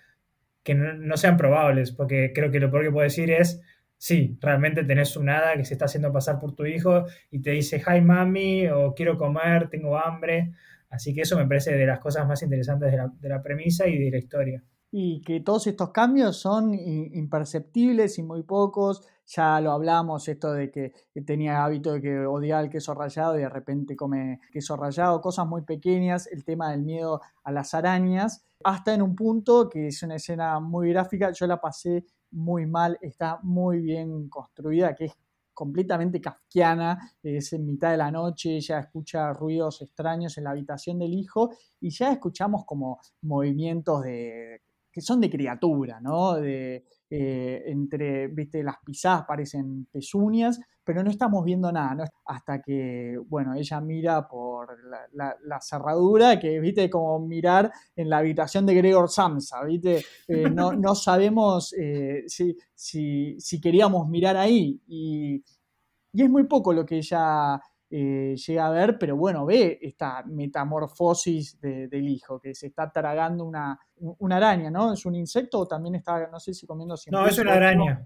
que no, sean probables, porque creo que lo peor que puedo decir es, sí, realmente tenés un hada que se está haciendo pasar por tu hijo y te dice, hi mami, o quiero comer, tengo hambre. Así que eso me parece de las cosas más interesantes de la, de la premisa y de la historia. Y que todos estos cambios son imperceptibles y muy pocos. Ya lo hablamos, esto de que tenía hábito de que odiaba el queso rallado y de repente come queso rallado, cosas muy pequeñas, el tema del miedo a las arañas, hasta en un punto que es una escena muy gráfica, yo la pasé muy mal, está muy bien construida, que es completamente kafkiana, es en mitad de la noche, ella escucha ruidos extraños en la habitación del hijo y ya escuchamos como movimientos de que son de criatura, ¿no? De, eh, entre, viste, las pisadas parecen pezuñas, pero no estamos viendo nada, hasta que, bueno, ella mira por la, cerradura, que, viste, como mirar en la habitación de Gregor Samsa, viste, eh, no, sabemos eh, si, si, queríamos mirar ahí, y, y es muy poco lo que ella eh, llega a ver, pero bueno, ve esta metamorfosis del hijo, que se está tragando una, una, araña, ¿no? ¿Es un insecto o también está, no sé si comiendo... No, es una araña.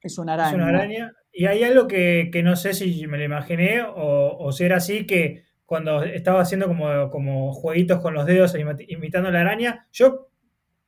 Es una araña. Es una araña. Y hay algo que, no sé si me lo imaginé o, o, si era así, que cuando estaba haciendo como, como jueguitos con los dedos imitando a la araña, yo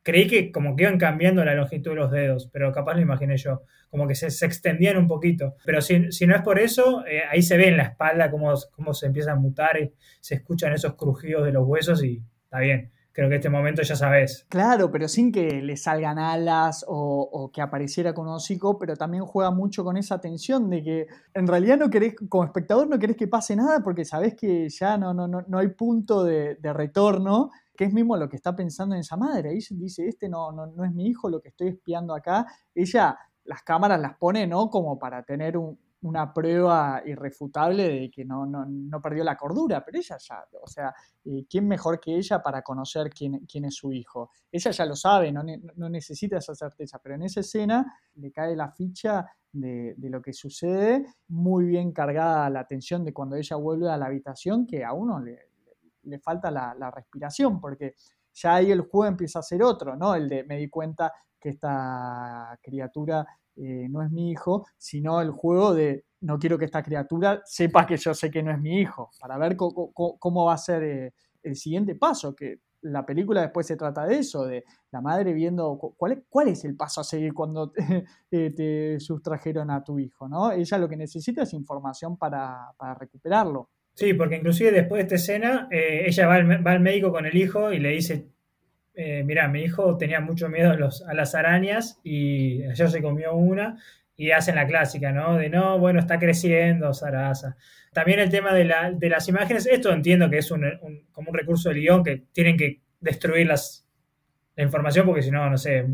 creí que como que iban cambiando la longitud de los dedos, pero capaz lo imaginé yo, como que se, extendían un poquito. Pero si, no es por eso, eh, ahí se ve en la espalda cómo, cómo se empieza a mutar, y se escuchan esos crujidos de los huesos y está bien. Creo que este momento ya sabes. Claro, pero sin que le salgan alas o, que apareciera con un hocico, pero también juega mucho con esa tensión de que en realidad no querés, como espectador no querés que pase nada porque sabés que ya no, no, no, no hay punto de retorno que es mismo lo que está pensando en esa madre. Ahí dice, este no, no, no es mi hijo, lo que estoy espiando acá. Ella las cámaras las pone, ¿no? Como para tener una prueba irrefutable de que no, no, perdió la cordura, pero ella ya, o sea, eh, ¿quién mejor que ella para conocer quién, quién es su hijo? Ella ya lo sabe, no, no, necesita esa certeza, pero en esa escena le cae la ficha de, de, lo que sucede, muy bien cargada la atención de cuando ella vuelve a la habitación, que a uno le, le falta la, respiración, porque ya ahí el juego empieza a ser otro, ¿no? El de me di cuenta que esta criatura eh, no es mi hijo, sino el juego de no quiero que esta criatura sepa que yo sé que no es mi hijo, para ver cómo, va a ser eh, el siguiente paso, que la película después se trata de eso, de la madre viendo cuál es, cuál es el paso a seguir cuando te, te, sustrajeron a tu hijo, ¿no? Ella lo que necesita es información para, para recuperarlo. Sí, porque inclusive después de esta escena, eh, ella va al, médico con el hijo y le dice, eh, mira, mi hijo tenía mucho miedo a, las arañas y ayer se comió una y hacen la clásica, ¿no? De no, bueno, está creciendo, Sarasa. También el tema de, las imágenes, esto entiendo que es un, como un recurso de guion que tienen que destruir las, la información porque si no, no sé,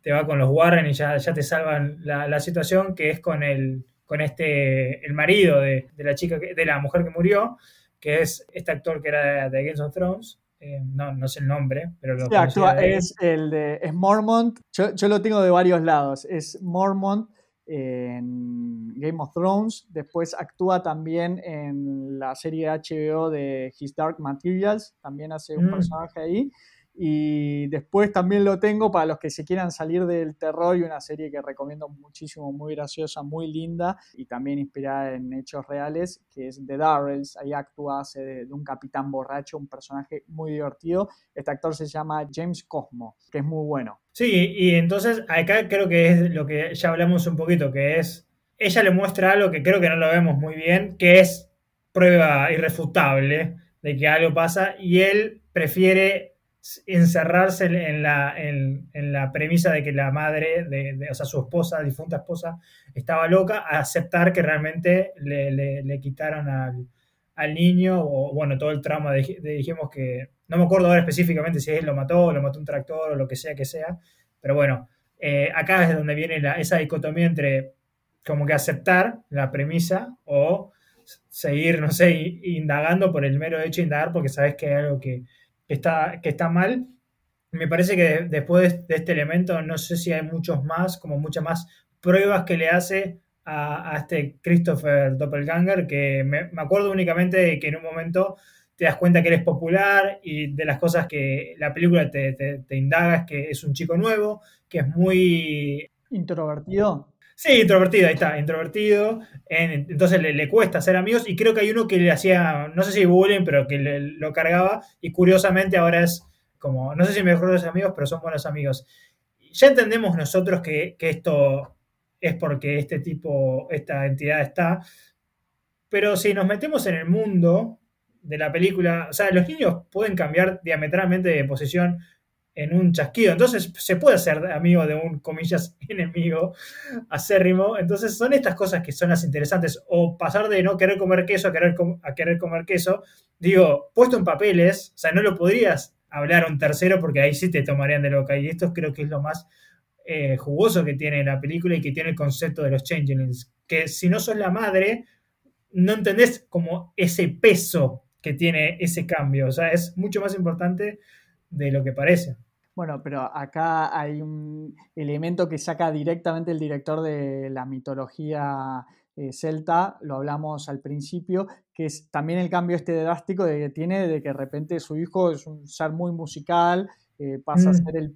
te va con los Warren y ya, ya te salvan la, la situación que es con el con este, el marido de, la chica, de la mujer que murió, que es este actor que era de Games of Thrones, eh, no, no sé el nombre, pero lo sí, actúa, es el de es Mormont. Yo, yo, lo tengo de varios lados. Es Mormont en Game of Thrones. Después actúa también en la serie HBO de His Dark Materials. También hace un mm. personaje ahí. Y después también lo tengo para los que se quieran salir del terror y una serie que recomiendo muchísimo, muy graciosa, muy linda y también inspirada en hechos reales, que es The Darrells. Ahí actúa, hace de, un capitán borracho, un personaje muy divertido. Este actor se llama James Cosmo, que es muy bueno. Sí, y entonces acá creo que es lo que ya hablamos un poquito, que es, ella le muestra algo que creo que no lo vemos muy bien, que es prueba irrefutable de que algo pasa y él prefiere encerrarse en la, en, la, premisa de que la madre, de, o sea, su esposa, difunta esposa, estaba loca, a aceptar que realmente le, le, quitaron al, al, niño, o bueno, todo el trauma, de, dijimos que, no me acuerdo ahora específicamente si él lo mató, o lo mató un tractor, o lo que sea que sea, pero bueno, eh, acá es donde viene esa dicotomía entre como que aceptar la premisa o seguir, no sé, indagando por el mero hecho de indagar porque sabes que hay algo que está, que está mal. Me parece que después de este elemento, no sé si hay muchos más, como muchas más pruebas que le hace a, este Christopher Doppelganger, que me, acuerdo únicamente de que en un momento te das cuenta que eres popular y de las cosas que la película te, te, indaga es que es un chico nuevo, que es muy... Introvertido. Sí, introvertido, ahí está, introvertido. entonces le, cuesta hacer amigos y creo que hay uno que le hacía, no sé si bullying, pero que lo cargaba y curiosamente ahora es como, no sé si mejores amigos, pero son buenos amigos. Ya entendemos nosotros que, que esto es porque este tipo, esta entidad está, pero si nos metemos en el mundo de la película, o sea, los niños pueden cambiar diametralmente de posición en un chasquido. Entonces se puede ser amigo de un, comillas, enemigo acérrimo. Entonces son estas cosas que son las interesantes. O pasar de no querer comer queso a querer, a querer comer queso. Digo, puesto en papeles, o sea, no lo podrías hablar un tercero porque ahí sí te tomarían de loca. Y esto creo que es lo más eh, jugoso que tiene la película y que tiene el concepto de los changelings. Que si no sos la madre, no entendés como ese peso que tiene ese cambio. O sea, es mucho más importante de lo que parece. Bueno, pero acá hay un elemento que saca directamente el director de la mitología eh, celta, lo hablamos al principio, que es también el cambio este drástico de que tiene de que de repente su hijo es un ser muy musical, eh, pasa a mm. ser el,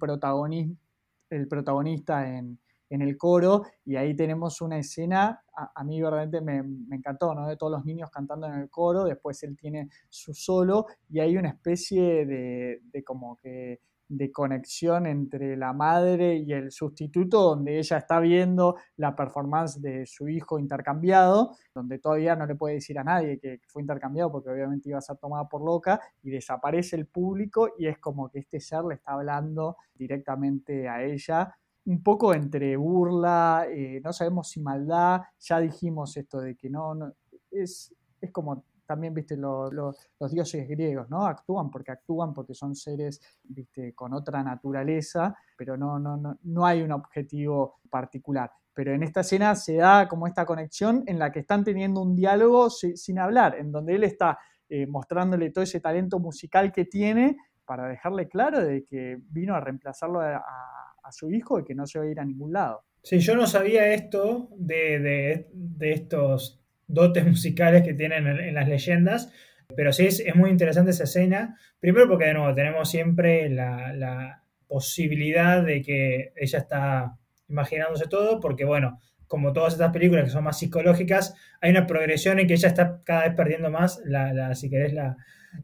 el protagonista en, el coro y ahí tenemos una escena, a, mí verdaderamente me, encantó, ¿no? De todos los niños cantando en el coro, después él tiene su solo y hay una especie de como que de conexión entre la madre y el sustituto, donde ella está viendo la performance de su hijo intercambiado, donde todavía no le puede decir a nadie que fue intercambiado porque obviamente iba a ser tomada por loca, y desaparece el público y es como que este ser le está hablando directamente a ella. Un poco entre burla, eh, no sabemos si maldad, ya dijimos esto de que no, es, es como también, viste, los dioses griegos, ¿no? Actúan porque actúan, porque son seres, viste, con otra naturaleza, pero no, no, no, no hay un objetivo particular. Pero en esta escena se da como esta conexión en la que están teniendo un diálogo sin hablar, en donde él está eh, mostrándole todo ese talento musical que tiene para dejarle claro de que vino a reemplazarlo a, su hijo y que no se va a ir a ningún lado. Sí, yo no sabía esto de, de, estos dotes musicales que tienen en, las leyendas. Pero sí, es, muy interesante esa escena. Primero porque, de nuevo, tenemos siempre la, posibilidad de que ella está imaginándose todo, porque, bueno, como todas estas películas que son más psicológicas, hay una progresión en que ella está cada vez perdiendo más, la, si querés, la,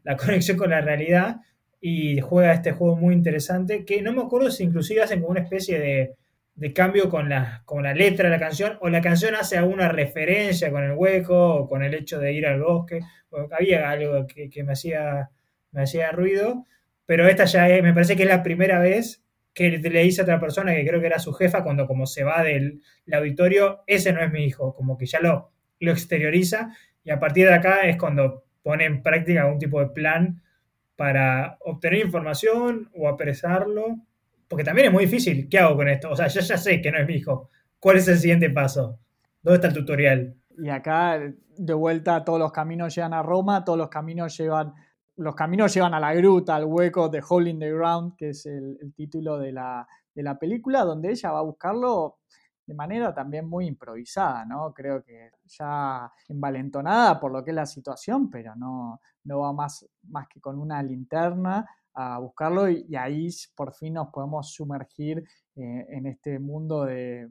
la, conexión con la realidad y juega este juego muy interesante, que no me acuerdo si inclusive hacen como una especie de, de cambio con la, con la letra de la canción, o la canción hace alguna referencia con el hueco, o con el hecho de ir al bosque, había algo que, me, hacía, me hacía ruido, pero esta ya me parece que es la primera vez que le dice a otra persona, que creo que era su jefa, cuando como se va del, auditorio, ese no es mi hijo, como que ya lo, lo exterioriza, y a partir de acá es cuando pone en práctica algún tipo de plan para obtener información o apresarlo porque también es muy difícil. ¿Qué hago con esto? O sea, ya sé que no es mi hijo. ¿Cuál es el siguiente paso? ¿Dónde está el tutorial? Y acá, de vuelta, todos los caminos llegan a Roma, todos los caminos llevan, los caminos llevan a la gruta, al hueco de Hole in the Ground, que es el, título de la, de la película, donde ella va a buscarlo de manera también muy improvisada, ¿no? Creo que ya envalentonada por lo que es la situación, pero no, no va más, más que con una linterna a buscarlo y, ahí por fin nos podemos sumergir eh, en este mundo de...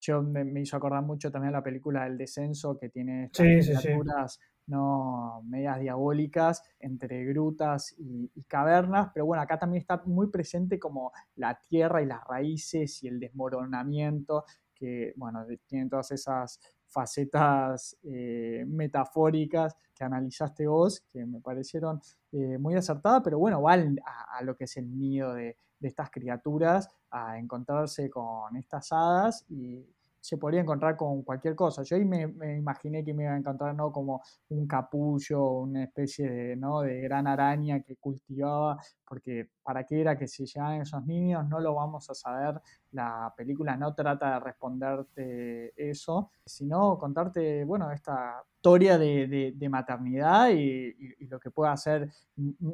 Yo me, hizo acordar mucho también la película El Descenso, que tiene estas criaturas no medias diabólicas entre grutas y, cavernas, pero bueno, acá también está muy presente como la tierra y las raíces y el desmoronamiento, que bueno, tienen todas esas facetas eh, metafóricas que analizaste vos, que me parecieron eh, muy acertadas, pero bueno, van a, lo que es el nido de, de, estas criaturas, a encontrarse con estas hadas y, se podría encontrar con cualquier cosa. Yo ahí me, imaginé que me iba a encontrar ¿no? como un capullo, una especie de, ¿no? de gran araña que cultivaba, porque para qué era que se llevaban esos niños, no lo vamos a saber. La película no trata de responderte eso, sino contarte, bueno, esta historia de, maternidad y, lo que puede hacer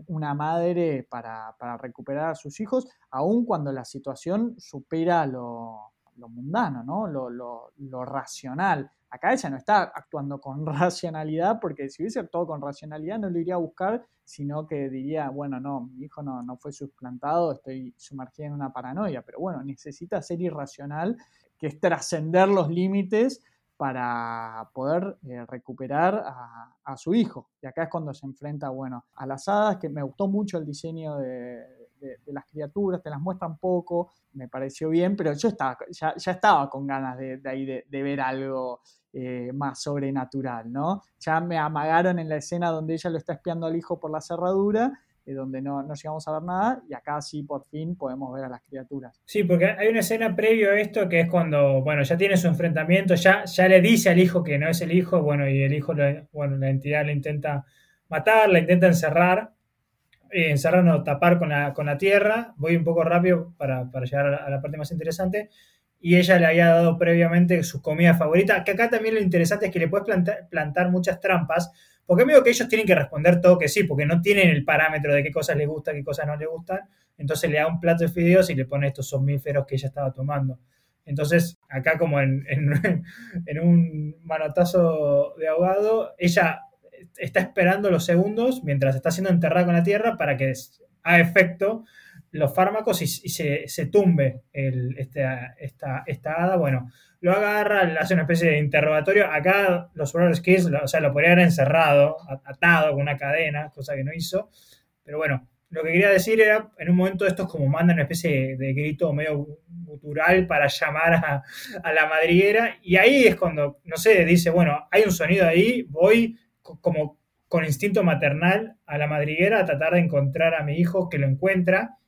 una madre para, para recuperar a sus hijos, aun cuando la situación supera lo lo mundano, ¿no? Lo, lo, racional. Acá ella no está actuando con racionalidad, porque si hubiese actuado con racionalidad no lo iría a buscar, sino que diría, bueno, no, mi hijo no, no fue suplantado, estoy sumergida en una paranoia, pero bueno, necesita ser irracional, que es trascender los límites para poder eh, recuperar a, a, su hijo. Y acá es cuando se enfrenta, bueno, a las hadas, que me gustó mucho el diseño de, de, las criaturas, te las muestran poco, me pareció bien, pero yo estaba, ya, estaba con ganas de, ahí de, ver algo eh, más sobrenatural, ¿no? Ya me amagaron en la escena donde ella lo está espiando al hijo por la cerradura, eh, donde no, no, llegamos a ver nada, y acá sí por fin podemos ver a las criaturas. Sí, porque hay una escena previo a esto que es cuando, bueno, ya tiene su enfrentamiento, ya, ya le dice al hijo que no es el hijo, bueno, y el hijo, bueno, la entidad le intenta matar, la intenta encerrar, eh, encerrarnos, tapar con la, con la tierra. Voy un poco rápido para, para llegar a la, parte más interesante y ella le había dado previamente su comida favorita, que acá también lo interesante es que le puedes plantar, plantar muchas trampas, porque veo que ellos tienen que responder todo que sí, porque no tienen el parámetro de qué cosas les gusta, qué cosas no les gustan, entonces le da un plato de fideos y le pone estos somníferos que ella estaba tomando. Entonces, acá como en, en, en un manotazo de ahogado, ella está esperando los segundos mientras está siendo enterrada con la tierra para que haga efecto los fármacos y, se, se, tumbe el, este, esta, hada. Bueno, lo agarra, hace una especie de interrogatorio. Acá los Brothers Kids, o sea, lo podría haber encerrado, atado con una cadena, cosa que no hizo. Pero bueno, lo que quería decir era, en un momento estos como mandan una especie de, de grito medio gutural para llamar a, a, la madriguera. Y ahí es cuando, no sé, dice, bueno, hay un sonido ahí, voy como con instinto maternal a la madriguera a tratar de encontrar a mi hijo que lo encuentra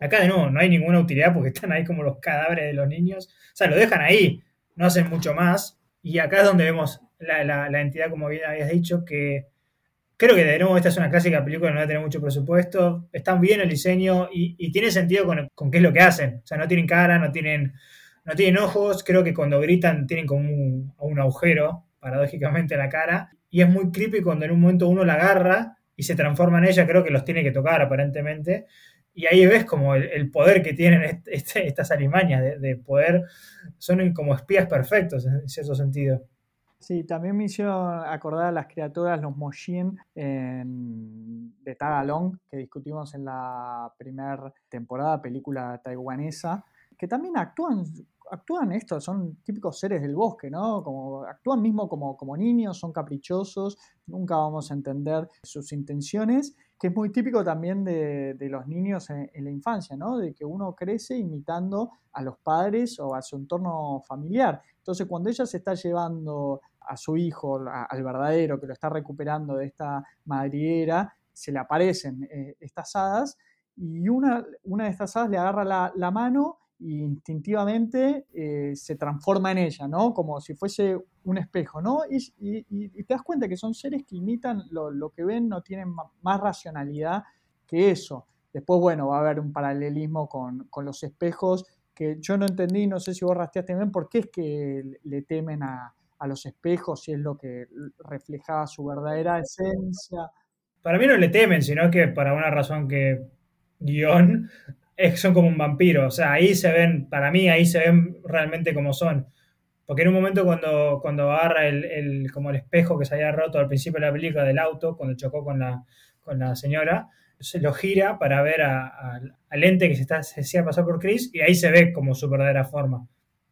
Acá de nuevo no hay ninguna utilidad porque están ahí como los cadáveres de los niños. O sea, lo dejan ahí, no hacen mucho más. Y acá es donde vemos la, la, entidad, como bien habías dicho, que creo que de nuevo esta es una clásica película, no va a tener mucho presupuesto. Están bien el diseño y, y tiene sentido con, con, qué es lo que hacen. O sea, no tienen cara, no tienen, no tienen ojos. Creo que cuando gritan tienen como un, un agujero, paradójicamente, en la cara. Y es muy creepy cuando en un momento uno la agarra y se transforma en ella. Creo que los tiene que tocar, aparentemente y ahí ves como el, poder que tienen este, estas alimañas de, de, poder, son como espías perfectos en cierto sentido. Sí, también me hicieron acordar a las criaturas, los Moshin de Tagalong, que discutimos en la primera temporada, película taiwanesa, que también actúan, actúan estos, son típicos seres del bosque, ¿no? Como, actúan mismo como, como niños, son caprichosos, nunca vamos a entender sus intenciones que es muy típico también de, de los niños en, la infancia, ¿no? De que uno crece imitando a los padres o a su entorno familiar. Entonces, cuando ella se está llevando a su hijo, al verdadero, que lo está recuperando de esta madriguera, se le aparecen eh, estas hadas y una, una de estas hadas le agarra la mano y instintivamente eh, se transforma en ella, ¿no? Como si fuese un espejo, ¿no? Y, te das cuenta que son seres que imitan lo, lo, que ven, no tienen más racionalidad que eso. Después, bueno, va a haber un paralelismo con, con, los espejos que yo no entendí, no sé si vos rastreaste bien, por qué es que le temen a, a los espejos, si es lo que reflejaba su verdadera esencia. Para mí no le temen, sino que para una razón que guion es, son como un vampiro. O sea, ahí se ven, para mí, ahí se ven realmente como son. Porque en un momento cuando, cuando agarra el, el, como el espejo que se había roto al principio de la película del auto, cuando chocó con la, con la señora, se lo gira para ver al ente que se, está, se hacía pasar por Chris y ahí se ve como su verdadera forma.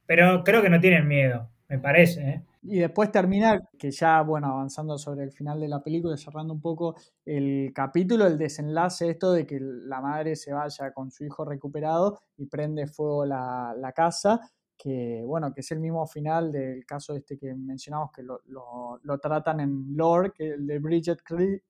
Pero creo que no tienen miedo, me parece. ¿eh? Y después termina, que ya, bueno, avanzando sobre el final de la película, cerrando un poco el capítulo, el desenlace, esto de que la madre se vaya con su hijo recuperado y prende fuego la, la casa, que, bueno, que es el mismo final del caso este que mencionamos, que lo, lo, tratan en Lore, que el de Bridget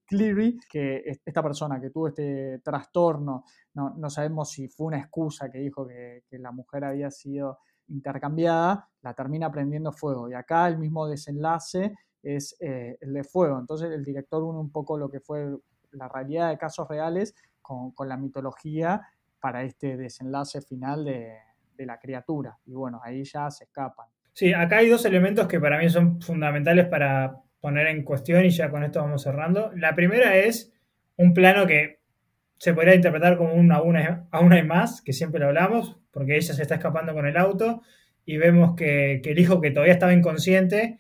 Cleary, que esta persona que tuvo este trastorno, no, no sabemos si fue una excusa que dijo que, que la mujer había sido intercambiada, la termina prendiendo fuego. Y acá el mismo desenlace es eh, el de fuego. Entonces el director une un poco lo que fue la realidad de casos reales con, con la mitología para este desenlace final de, de, la criatura. Y bueno, ahí ya se escapan. Sí, acá hay dos elementos que para mí son fundamentales para poner en cuestión y ya con esto vamos cerrando. La primera es un plano que se podría interpretar como un aún, aún hay más, que siempre lo hablamos, porque ella se está escapando con el auto y vemos que, el hijo que todavía estaba inconsciente,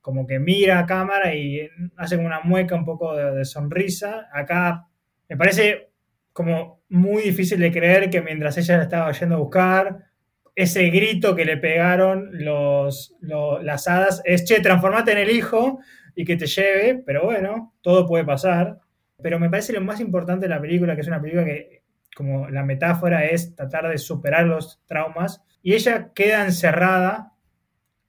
como que mira a cámara y hace una mueca un poco de, sonrisa. Acá me parece como muy difícil de creer que mientras ella la estaba yendo a buscar, ese grito que le pegaron los, las hadas es, che, transformate en el hijo y que te lleve, pero bueno, todo puede pasar. Pero me parece lo más importante de la película, que es una película que, como la metáfora, es tratar de superar los traumas. Y ella queda encerrada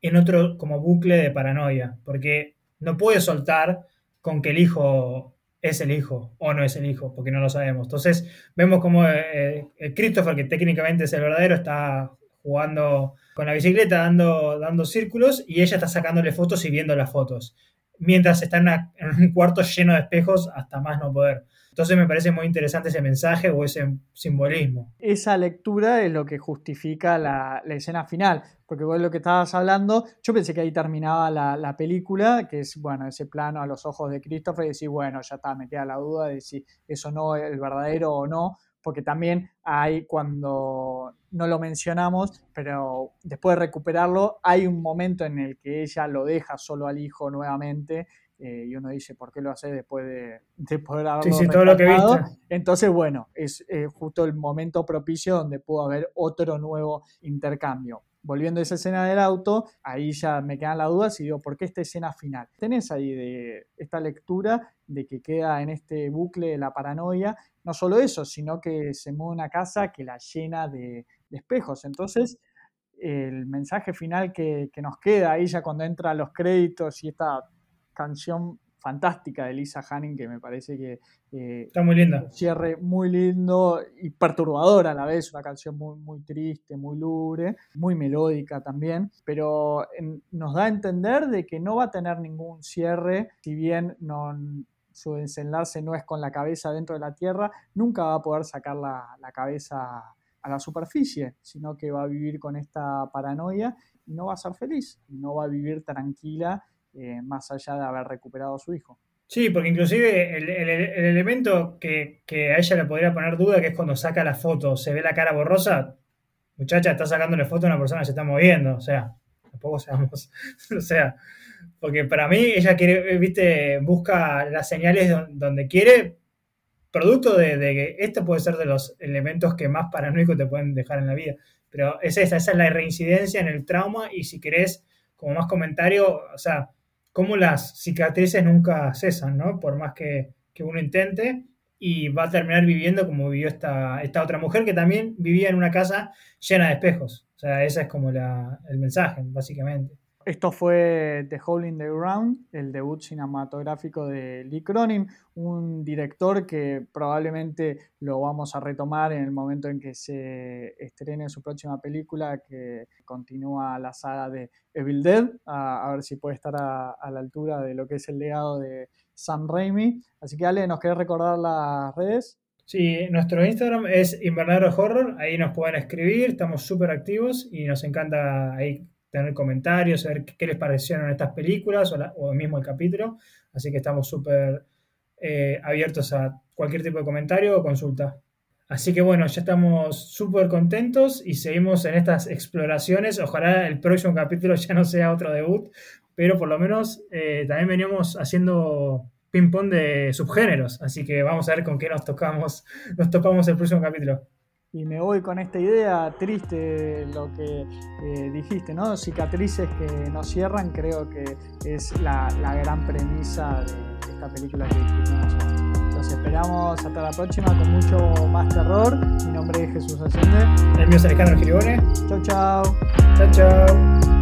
en otro como bucle de paranoia, porque no puede soltar con que el hijo es el hijo o no es el hijo, porque no lo sabemos. Entonces vemos como eh, eh, Christopher, que técnicamente es el verdadero, está jugando con la bicicleta, dando, dando círculos, y ella está sacándole fotos y viendo las fotos. mientras está en, un cuarto lleno de espejos hasta más no poder. Entonces me parece muy interesante ese mensaje o ese simbolismo. Esa lectura es lo que justifica la, escena final, porque vos lo que estabas hablando, yo pensé que ahí terminaba la, película, que es, bueno, ese plano a los ojos de Christopher y decir, bueno, ya está, me la duda de si eso no es el verdadero o no, porque también hay cuando no lo mencionamos, pero después de recuperarlo, hay un momento en el que ella lo deja solo al hijo nuevamente eh, y uno dice, ¿por qué lo hace después de, poder haberlo sí, sí, todo lo que viste. Entonces, bueno, es eh, justo el momento propicio donde pudo haber otro nuevo intercambio volviendo a esa escena del auto, ahí ya me quedan las dudas y digo, ¿por qué esta escena final? Tenés ahí de esta lectura de que queda en este bucle de la paranoia, no solo eso, sino que se mueve una casa que la llena de, espejos. Entonces, el mensaje final que, que, nos queda ahí ya cuando entra los créditos y esta canción fantástica de Lisa Hanning que me parece que eh, está muy linda. cierre muy lindo y perturbador a la vez, una canción muy, muy triste, muy lúgubre, muy melódica también, pero nos da a entender de que no va a tener ningún cierre, si bien no, su desenlace no es con la cabeza dentro de la tierra, nunca va a poder sacar la, la cabeza a la superficie, sino que va a vivir con esta paranoia y no va a ser feliz, no va a vivir tranquila eh, más allá de haber recuperado a su hijo. Sí, porque inclusive el, elemento que, a ella le podría poner duda, que es cuando saca la foto, se ve la cara borrosa, muchacha, está sacándole foto a una persona que se está moviendo, o sea, tampoco seamos, o sea, porque para mí ella quiere, viste, busca las señales donde quiere, producto de, que esto puede ser de los elementos que más paranoicos te pueden dejar en la vida, pero es esa, esa es la reincidencia en el trauma y si querés, como más comentario, o sea, cómo las cicatrices nunca cesan, ¿no? Por más que, uno intente, y va a terminar viviendo como vivió esta, otra mujer que también vivía en una casa llena de espejos. O sea, ese es como el mensaje, básicamente. Esto fue The Hole in the Ground, el debut cinematográfico de Lee Cronin, un director que probablemente lo vamos a retomar en el momento en que se estrene su próxima película, que continúa la saga de Evil Dead, a, ver si puede estar a, la altura de lo que es el legado de Sam Raimi. Así que Ale, ¿nos querés recordar las redes? Sí, nuestro Instagram es Invernadero Horror, ahí nos pueden escribir, estamos súper activos y nos encanta ahí tener comentarios, saber qué les parecieron estas películas o, mismo el capítulo. Así que estamos súper eh, abiertos a cualquier tipo de comentario o consulta. Así que bueno, ya estamos súper contentos y seguimos en estas exploraciones. Ojalá el próximo capítulo ya no sea otro debut, pero por lo menos eh, también venimos haciendo ping-pong de subgéneros. Así que vamos a ver con qué nos tocamos, nos topamos el próximo capítulo y me voy con esta idea triste, lo que eh, dijiste, ¿no? Cicatrices que no cierran, creo que es la, gran premisa de esta película que discutimos hoy. Los esperamos hasta la próxima con mucho más terror. Mi nombre es Jesús Allende. El mío es Alejandro Giribone. Chau, chau. Chau, chau.